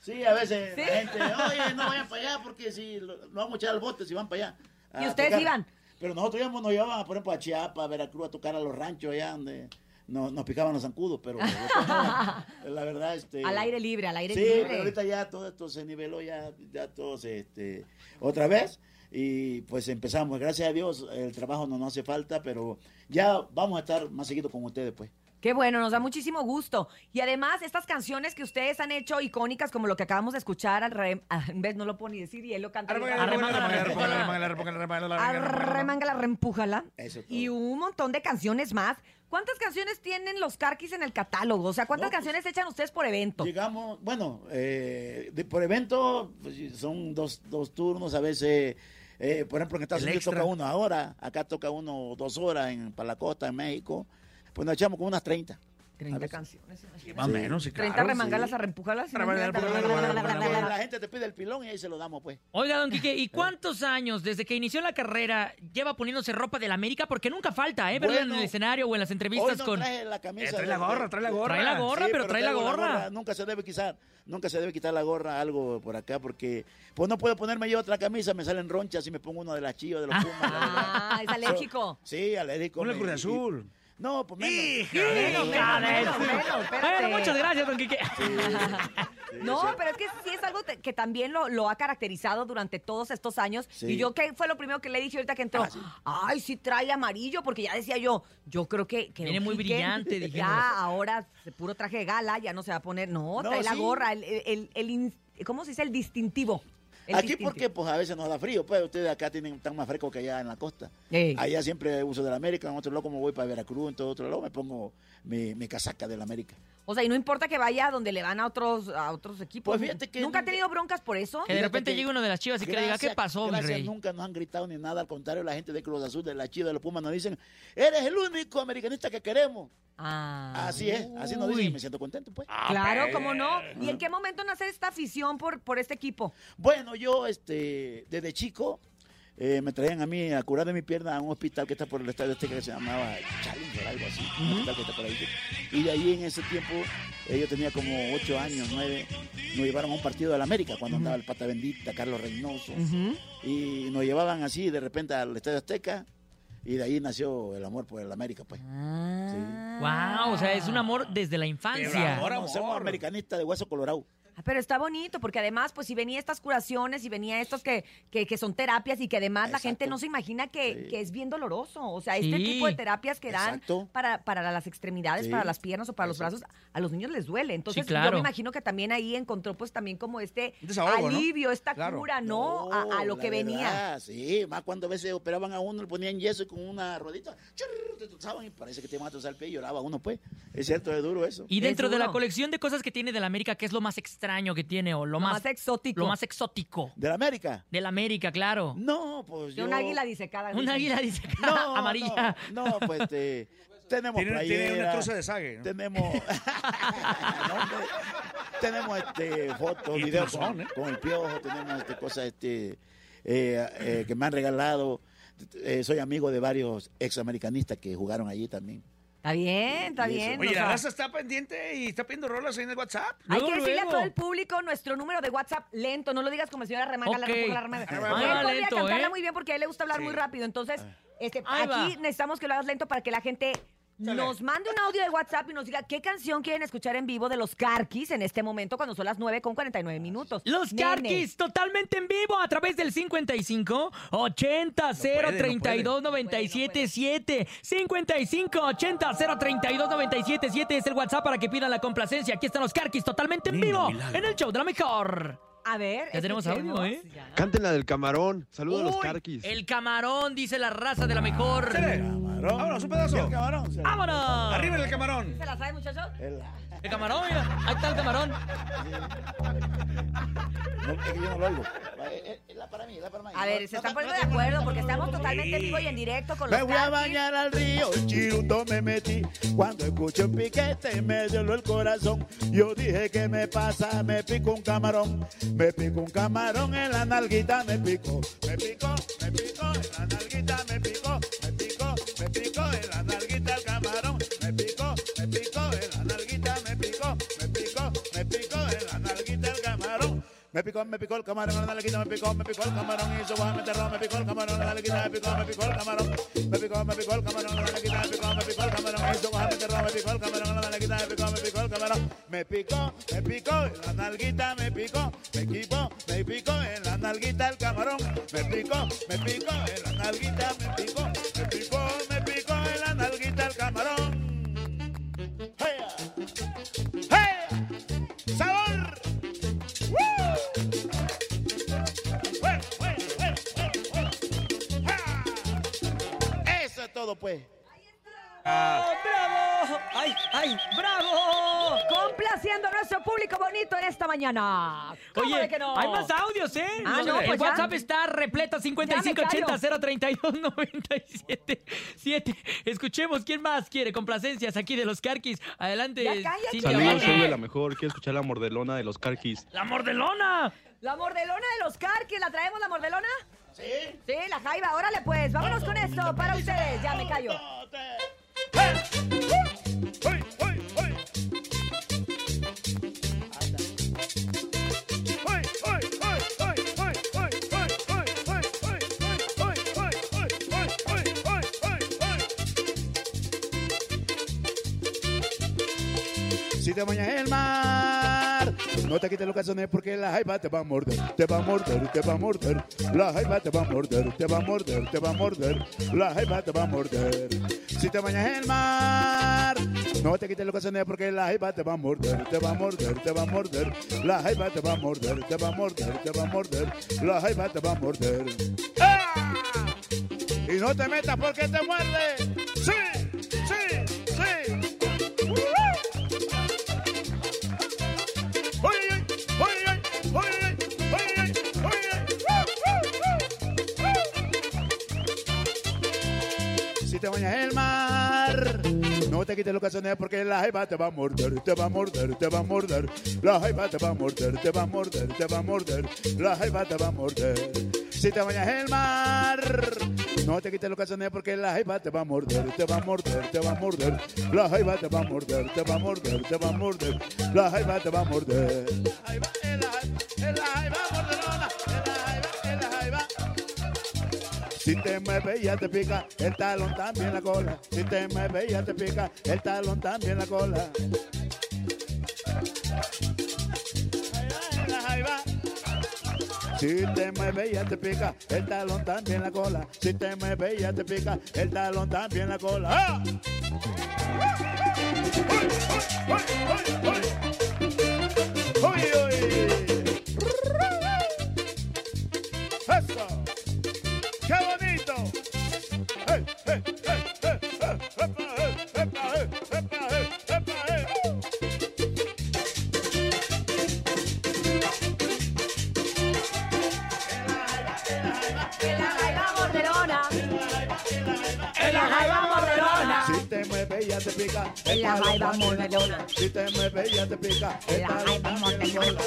Sí, a veces la gente, oye, no vayan para allá, porque si lo, lo vamos a echar al bote si van para allá. ¿Y ustedes tocar. iban? Pero nosotros íbamos, nos llevaban, por ejemplo, a Chiapas, a Veracruz, a tocar a los ranchos allá donde nos, nos picaban los zancudos, pero la verdad, este... Al aire libre, al aire sí, libre. pero ahorita ya todo esto se niveló ya, ya todo se, este, otra vez y pues empezamos. Gracias a Dios el trabajo no nos hace falta, pero ya vamos a estar más seguido con ustedes, pues. Qué bueno, nos da muchísimo gusto. Y además, estas canciones que ustedes han hecho icónicas, como lo que acabamos de escuchar, al re- ah, en vez no lo puedo ni decir y él lo canta. Arremángala, reempújala. Y un montón de canciones más. ¿Cuántas canciones tienen los Carquis en el catálogo? O sea, ¿cuántas No, pues, canciones echan ustedes por evento? Llegamos, bueno, eh, de- por evento pues, son dos, dos turnos, a veces, eh, por ejemplo, en Estados El Unidos extra. toca uno ahora, acá toca uno dos horas en, para la costa, en México, pues nos echamos con unas 30. 30 canciones. Más o menos, sí, 30 claro, remangalas, sí. arrempujalas. La gente te pide el pilón y ahí se lo damos, pues. Oiga, don Quique, ¿y cuántos años desde que inició la carrera lleva poniéndose ropa de la América? Porque nunca falta, ¿eh? Verlo en el escenario o en las entrevistas Hoy no con... trae la camisa. Eh, trae la gorra, trae la gorra. Trae la gorra, pero trae la gorra. Nunca se debe quitar, nunca se debe quitar la gorra, algo por acá, porque pues no puedo ponerme yo otra camisa, me salen ronchas y me pongo una de las chivas, de los pumas. Ah, es alérgico. Sí, alérgico. Una Cruz y- Azul. No, pues menos. Menos, menos, menos, menos, Bueno, muchas gracias, don Quique. No, pero es que sí es algo te- que también lo, lo ha caracterizado durante todos estos años. Sí. Y yo, ¿qué fue lo primero que le dije ahorita que entró? Ay, sí trae amarillo, porque ya decía yo, yo creo que... que Viene muy Quique brillante, dijimos. Ya, ahora, puro traje de gala, ya no se va a poner... No, No, trae la gorra, el, el, ¿Cómo se dice? El distintivo. Aquí porque pues a veces nos da frío, pues ustedes acá tienen tan más fresco que allá en la costa. Ey. Allá siempre uso de la América, en otro lado como voy para Veracruz, en todo otro lado me pongo mi, mi casaca de la América. O sea, y no importa que vaya donde le van a otros, a otros equipos. Pues fíjate que ¿Nunca ha tenido broncas por eso? Que de repente que- llegue uno de las chivas y que le diga, ¿qué Gracias- pasó, mi gracias, rey? Nunca nos han gritado ni nada, al contrario, la gente de Cruz Azul, de la Chiva, de los Pumas nos dicen, eres el único americanista que queremos. Ah. Así es, así nos dicen me siento contento, pues. Claro, cómo no. ¿Y en qué momento nace esta afición por, por este equipo? Bueno, yo este, desde chico eh, me traían a mí a curar de mi pierna a un hospital que está por el estadio este que se llamaba Challenger, algo así, un hospital que está por ahí. Y de ahí en ese tiempo, eh, yo tenía como ocho años, nueve, nos llevaron a un partido de la América cuando andaba el Pata Bendita, Carlos Reynoso. Y nos llevaban así de repente al Estadio Azteca y de ahí nació el amor por el América, pues. Wow, o sea, es un amor desde la infancia. Ahora somos americanistas de hueso colorado. Ah, Pero está bonito, porque además, pues si venía estas curaciones y venía estos que, que, que son terapias y que además la gente no se imagina que, que es bien doloroso. O sea, este Sí. tipo de terapias que dan Exacto. para, para las extremidades, Sí. para las piernas o para los brazos, a los niños les duele. Entonces, yo claro. me imagino que también ahí encontró pues también como este desahogo, ¿no? alivio, esta Claro. cura, ¿no? a, a lo que venía. verdad, sí, más cuando a veces operaban a uno, le ponían yeso y con una rodita, churr, te tocaban y parece que te iban a tosar el pie y lloraba uno, pues. Es cierto, es duro eso. Y dentro de la colección de cosas que tiene de la América, ¿qué es lo más extraño que tiene o lo, más, más exótico? Lo más exótico. ¿De la América? De la América, claro. No, pues De yo... un águila disecada. Un águila dice No, amarilla. No, no, pues este, tenemos Tiene- tiene playera, una truza de sague, ¿no? Tenemos... Tenemos este, fotos, videos con, ¿eh? con el piojo, tenemos este, cosas este, eh, eh, que me han regalado. Eh, soy amigo de varios examericanistas que jugaron allí también. Está bien, está bien. Oye, la raza está pendiente y está pidiendo rolas ahí en el WhatsApp. Hay Luego, que decirle a todo el público nuestro número de WhatsApp lento. No lo digas como señora remanga, la Ok. remanga, la remanga. Ahí Él va podría lento, cantarla ¿eh? muy bien porque a él le gusta hablar muy rápido. Entonces, este, Ahí va. aquí necesitamos que lo hagas lento para que la gente nos mande un audio de WhatsApp y nos diga qué canción quieren escuchar en vivo de los Carquis en este momento cuando son las 9 con 49 minutos. Los Nene. Carquis totalmente en vivo a través del 55 80 032 97 7 55 80 032 97 7 es el WhatsApp para que pidan la complacencia. Aquí están los Carquis totalmente en vivo en el show de la mejor. A ver, Ya tenemos audio, ¿eh? Canten la del camarón. Saludos a los Uy, carquis. El camarón, dice la raza de la mejor. Vámonos, un pedazo. El camarón. ¡Vámonos! Arriba el camarón. ¿Se la sabe, muchachos? el- El camarón, mira. Ahí está el camarón. No, es que yo no lo oigo. La- para mí, la para mí. A ver, No, se están poniendo de acuerdo porque estamos totalmente en vivo y en directo con Me los voy a bañar al río, chiruto me metí. Cuando escuché un piquete me dio el corazón. Yo dije que me pasa, me pico un camarón. Me pico un camarón en la nalguita, me pico. Me pico, me pico en la nalguita, Me picó, me picó el camarón, la nalguita me picó, me picó el camarón y su me enterró, me picó el camarón, la nalguita me picó, me picó el camarón. Me picó, me picó el camarón, la nalguita me picó, me picó el camarón y su me enterró, me picó el camarón, la nalguita me picó, me picó el camarón. Me picó, me picó, la nalguita me picó, me equipo, me picó en la nalguita el camarón. Me picó, me picó, en la nalguita me picó, Todo, pues. ¡Bravo! ¡Ay, ay, bravo! Complaciendo a nuestro público bonito en esta mañana. ¿Cómo Oye, de que no? hay más audios, ¿eh? Ah, no, el pues ya. WhatsApp está repleta 5580-032-977. Escuchemos, ¿quién más quiere complacencias aquí de los Carquis? Adelante, Ya Saludos, soy de la mejor. Quiero escuchar la mordelona de los Carquis. ¡La mordelona! La mordelona de los Carquis, ¿la traemos la mordelona? Sí. Sí, la jaiba. Órale, pues, vámonos con esto para ustedes. Ya me callo. Si te bañas el mar, no te quites los calzones porque la jaiba te va a morder, te va a morder, te va a morder. La jaiba te va a morder, te va a morder, te va a morder. La jaiba te va a morder. Si te bañas en el mar, no te quites los calzones porque la jaiba te va a morder, te va a morder, te va a morder. La jaiba te va a morder, te va a morder, te va a morder. La jaiba te va a morder. ¡Ah! Y no te metas porque te muerde. Sí, te bañas el mar, no te quites los calzones porque la jaiba te va a morder, te va a morder, te va a morder. La jaiba te va a morder, te va a morder, te va a morder. La jaiba te va a morder. Si te bañas el mar, no te quites los calzones porque la jaiba te va a morder, te va a morder, te va a morder. La jaiba te va a morder, te va a morder, te va a morder. La jaiba te va a morder. La jaiba, Si te mueves ya te pica el talón también la cola. Si te mueves ya te pica el talón también la cola. Si te mueves ya te pica el talón también la cola. Si te mueves ya te pica el talón también la cola. ¡Ah! ¡Uy, pica. En la jaiba mordelona. Si te mueves ya te pica. En la jaiba mordelona.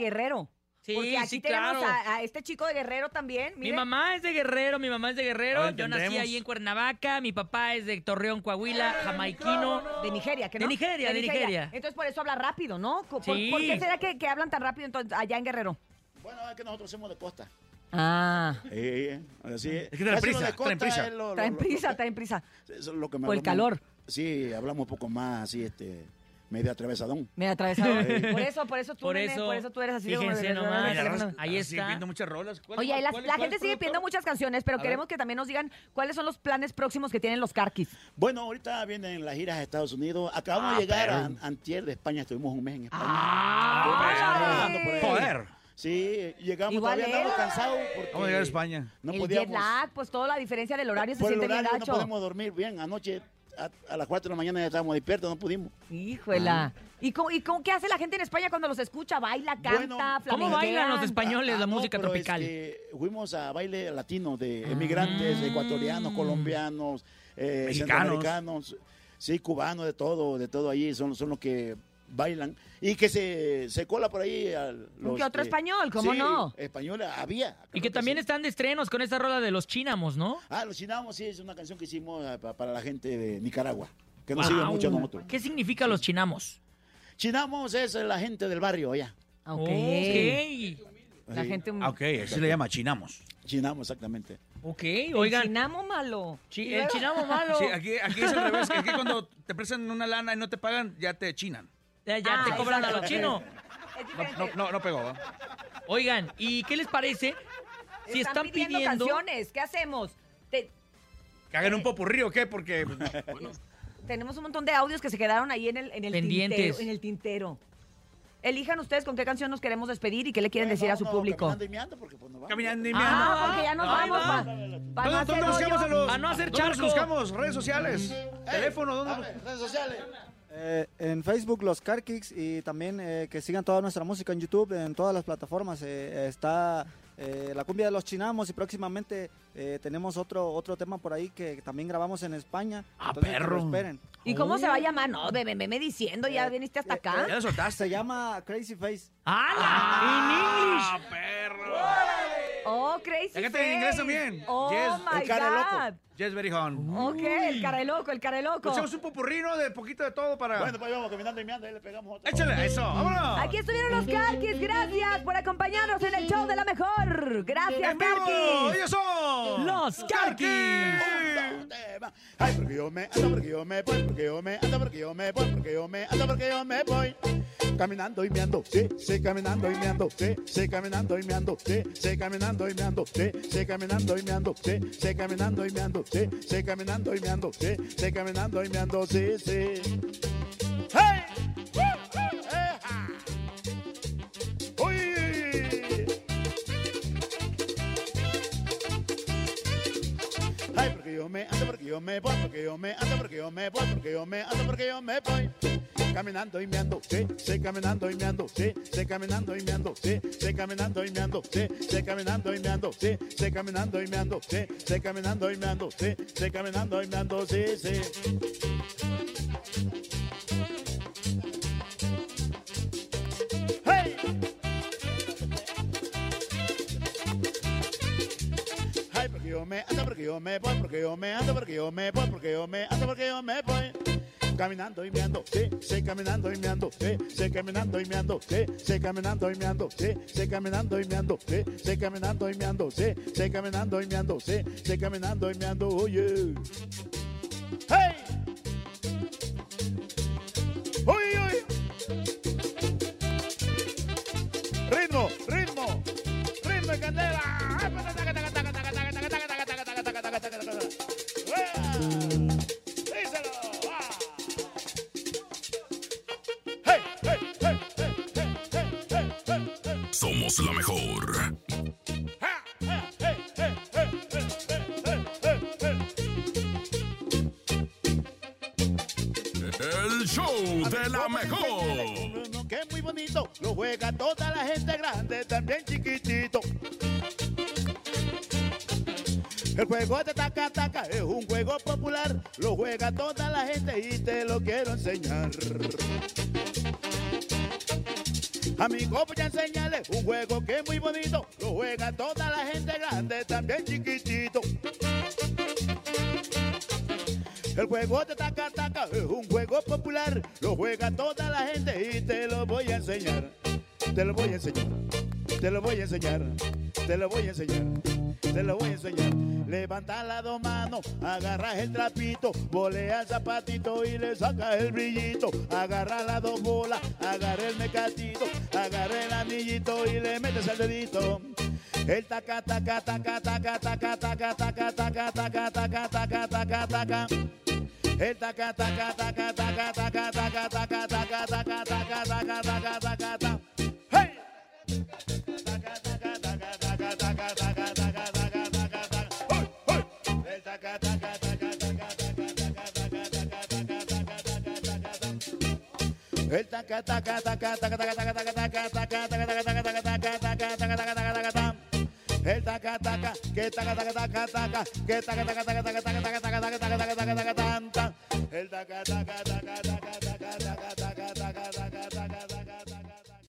Guerrero. Sí, Porque aquí sí, tenemos claro. a, a este chico de Guerrero también. Mi mamá es de Guerrero, mi mamá es de Guerrero. Yo nací ahí en Cuernavaca. Mi papá es de Torreón, Coahuila, jamaiquino. De Nigeria, ¿que De no? Nigeria, de Nigeria. Entonces por eso habla rápido, ¿no? ¿Por, Sí. por qué será que, que hablan tan rápido entonces allá en Guerrero? Bueno, es que nosotros somos de costa. Ah. Eh, eh, así es. que traen prisa, de costa traen prisa. es lo- lo- Traen prisa, traen prisa. Eso es lo que me Por el calor. Sí, hablamos un poco más así, este, medio atravesadón. Me atravesado. Sí. Por eso, por eso tú, Por nene, eso, por eso tú eres así. fíjense de- nomás, de- de- ahí Sigue está. viendo muchas rolas. ¿Cuál- Oye, la, cuál- la cuál, gente sigue pidiendo muchas canciones, pero A queremos ver. que también nos digan cuáles son los planes próximos que tienen los Carquis. Bueno, ahorita vienen las giras a Estados Unidos. Acabamos Ah, de llegar a antier de España. Estuvimos un mes en España. Ah, por. Joder. Sí, llegamos, Igual todavía andamos cansados porque Vamos a llegar a España. no el podíamos, jet lag, pues toda la diferencia del horario se por siente bien horario no podemos dormir bien. Anoche a, a las 4 de la mañana ya estábamos despiertos, no pudimos. Híjola. ¿Y, cómo, ¿Y cómo qué hace la gente en España cuando los escucha? ¿Baila, canta, Bueno, ¿Cómo bailan los españoles la Ah, no, música tropical? fuimos a baile latino de emigrantes, Ah. ecuatorianos, colombianos, eh, Mexicanos. centroamericanos, sí, cubanos, de todo, de todo allí, son, son los que bailan. Y que se, se cola por ahí. a los, que otro español, ¿cómo sí, no? español había. Y que también están de estrenos con esta rola de los chinamos, ¿no? Ah, los chinamos, sí, es una canción que hicimos ah, pa- para la gente de Nicaragua, que nos Wow. sigue mucho a nosotros. ¿Qué significa los chinamos? Chinamos es la gente del barrio allá. Ok. La Sí. gente... Ah, ok, así le llama, chinamos. Chinamos, exactamente. Ok, El oigan. chinamo malo. Chi- el chinamo malo. Sí, aquí, aquí es al revés. Aquí cuando te prestan una lana y no te pagan, ya te chinan. Ya, ya Ah, te cobran a lo chino. Es No, no, no, no pegó. Oigan, ¿y qué les parece si están, pidiendo, pidiendo canciones. ¿Qué hacemos? Te- ¿Que hagan un popurrí o qué? Porque, bueno, tenemos un montón de audios que se quedaron ahí en el, en el Pendientes. tintero. En el tintero. Elijan ustedes con qué canción nos queremos despedir y qué le quieren decir a su público. Caminando y meando, porque pues nos vamos. caminando y meando. Ah, porque ya nos vamos. va. pa- pa ¿Dónde, no dónde buscamos a los, A no hacer ¿dónde charco. buscamos? Redes sociales, teléfono, ¿dónde? A ver, redes sociales. Eh, en Facebook los Car Kicks y también eh, que sigan toda nuestra música en YouTube, en todas las plataformas. eh, está eh, la cumbia de los chinamos y próximamente eh, tenemos otro otro tema por ahí que también grabamos en España. Ah, Entonces, que lo perro. esperen. ¿Y cómo se va a llamar? No, bebé, me diciendo, ya viniste hasta acá. Ya lo soltaste. Se llama Crazy Face. ¡Hala! ¡Ah, perro! Oh, crazy Ya que te face. inglés también. Oh, Yes, my el cara loco. God. Yes, very hon. Ok, el cara de loco, el cara de loco. Hacemos un popurrino de poquito de todo para... Bueno, pues vamos caminando y meando, ahí le pegamos otro. Échale, eso, vámonos. Aquí estuvieron los Carquis, gracias por acompañarnos en el show de la mejor. Gracias, ¡En vivo! Carquis. ¡Ellos son! Los Carquis. Ay, porque yo me ando, porque yo me voy, porque yo me ando, porque yo me voy, porque yo me ando, porque yo me voy. Caminando y meando, sí, sí, caminando y meando, sí, sí, caminando y meando, sí, sí, caminando y meando, sí, sí, caminando y meando, sí, sí, caminando y meando, sí, sí, caminando y meando, sí, sí, caminando y meando, sí, sí. Yo me ando, porque yo me voy, porque yo me ando, porque yo me voy, porque yo me ando, porque yo me voy. Caminando y meando, sí, sí, caminando y meando, sí, sí, caminando y meando, sí, sí, caminando y meando, sí, sí, caminando y meando, sí, sí, caminando y meando, sí, sí, caminando y meando, sí, sí, caminando y meando, sí, sí. Me ando, porque yo me voy, porque yo me ando, porque yo me voy, porque yo me ando, porque yo me voy. Caminando y meando, sí, sí, caminando y meando, sí, sí, caminando y meando, sí, sí, caminando y meando, sí, sí, caminando y meando, sí, sí, caminando y meando, sí, caminando y meando, sí, caminando y meando, oye. Somos la mejor. El show de la mejor. Que muy bonito, lo juega toda la gente grande, también chiquitito. El juego de taca taca es un juego juega toda la gente y te lo quiero enseñar. Amigo, voy a enseñarle un juego que es muy bonito, lo juega toda la gente grande, también chiquitito. El juego de taca taca es un juego popular, lo juega toda la gente y te lo voy a enseñar. te lo voy a enseñar, te lo voy a enseñar, te lo voy a enseñar, te lo voy a enseñar. Levanta las dos manos, agarras el trapito, volea el zapatito y le sacas el brillito. Agarra las dos bolas, agarra el mecatito, agarra el anillito y le metes el dedito. El taca taca taca taca taca taca taca taca taca taca taca taca taca. El taca taca taca taca taca taca taca taca taca taca taca taca taca taca. ¡Hey! El taca taca taca taca taca taca taca taca taca taca. El taca taca, que taca taca taca taca, que taca taca taca taca taca taca taca taca taca taca taca taca taca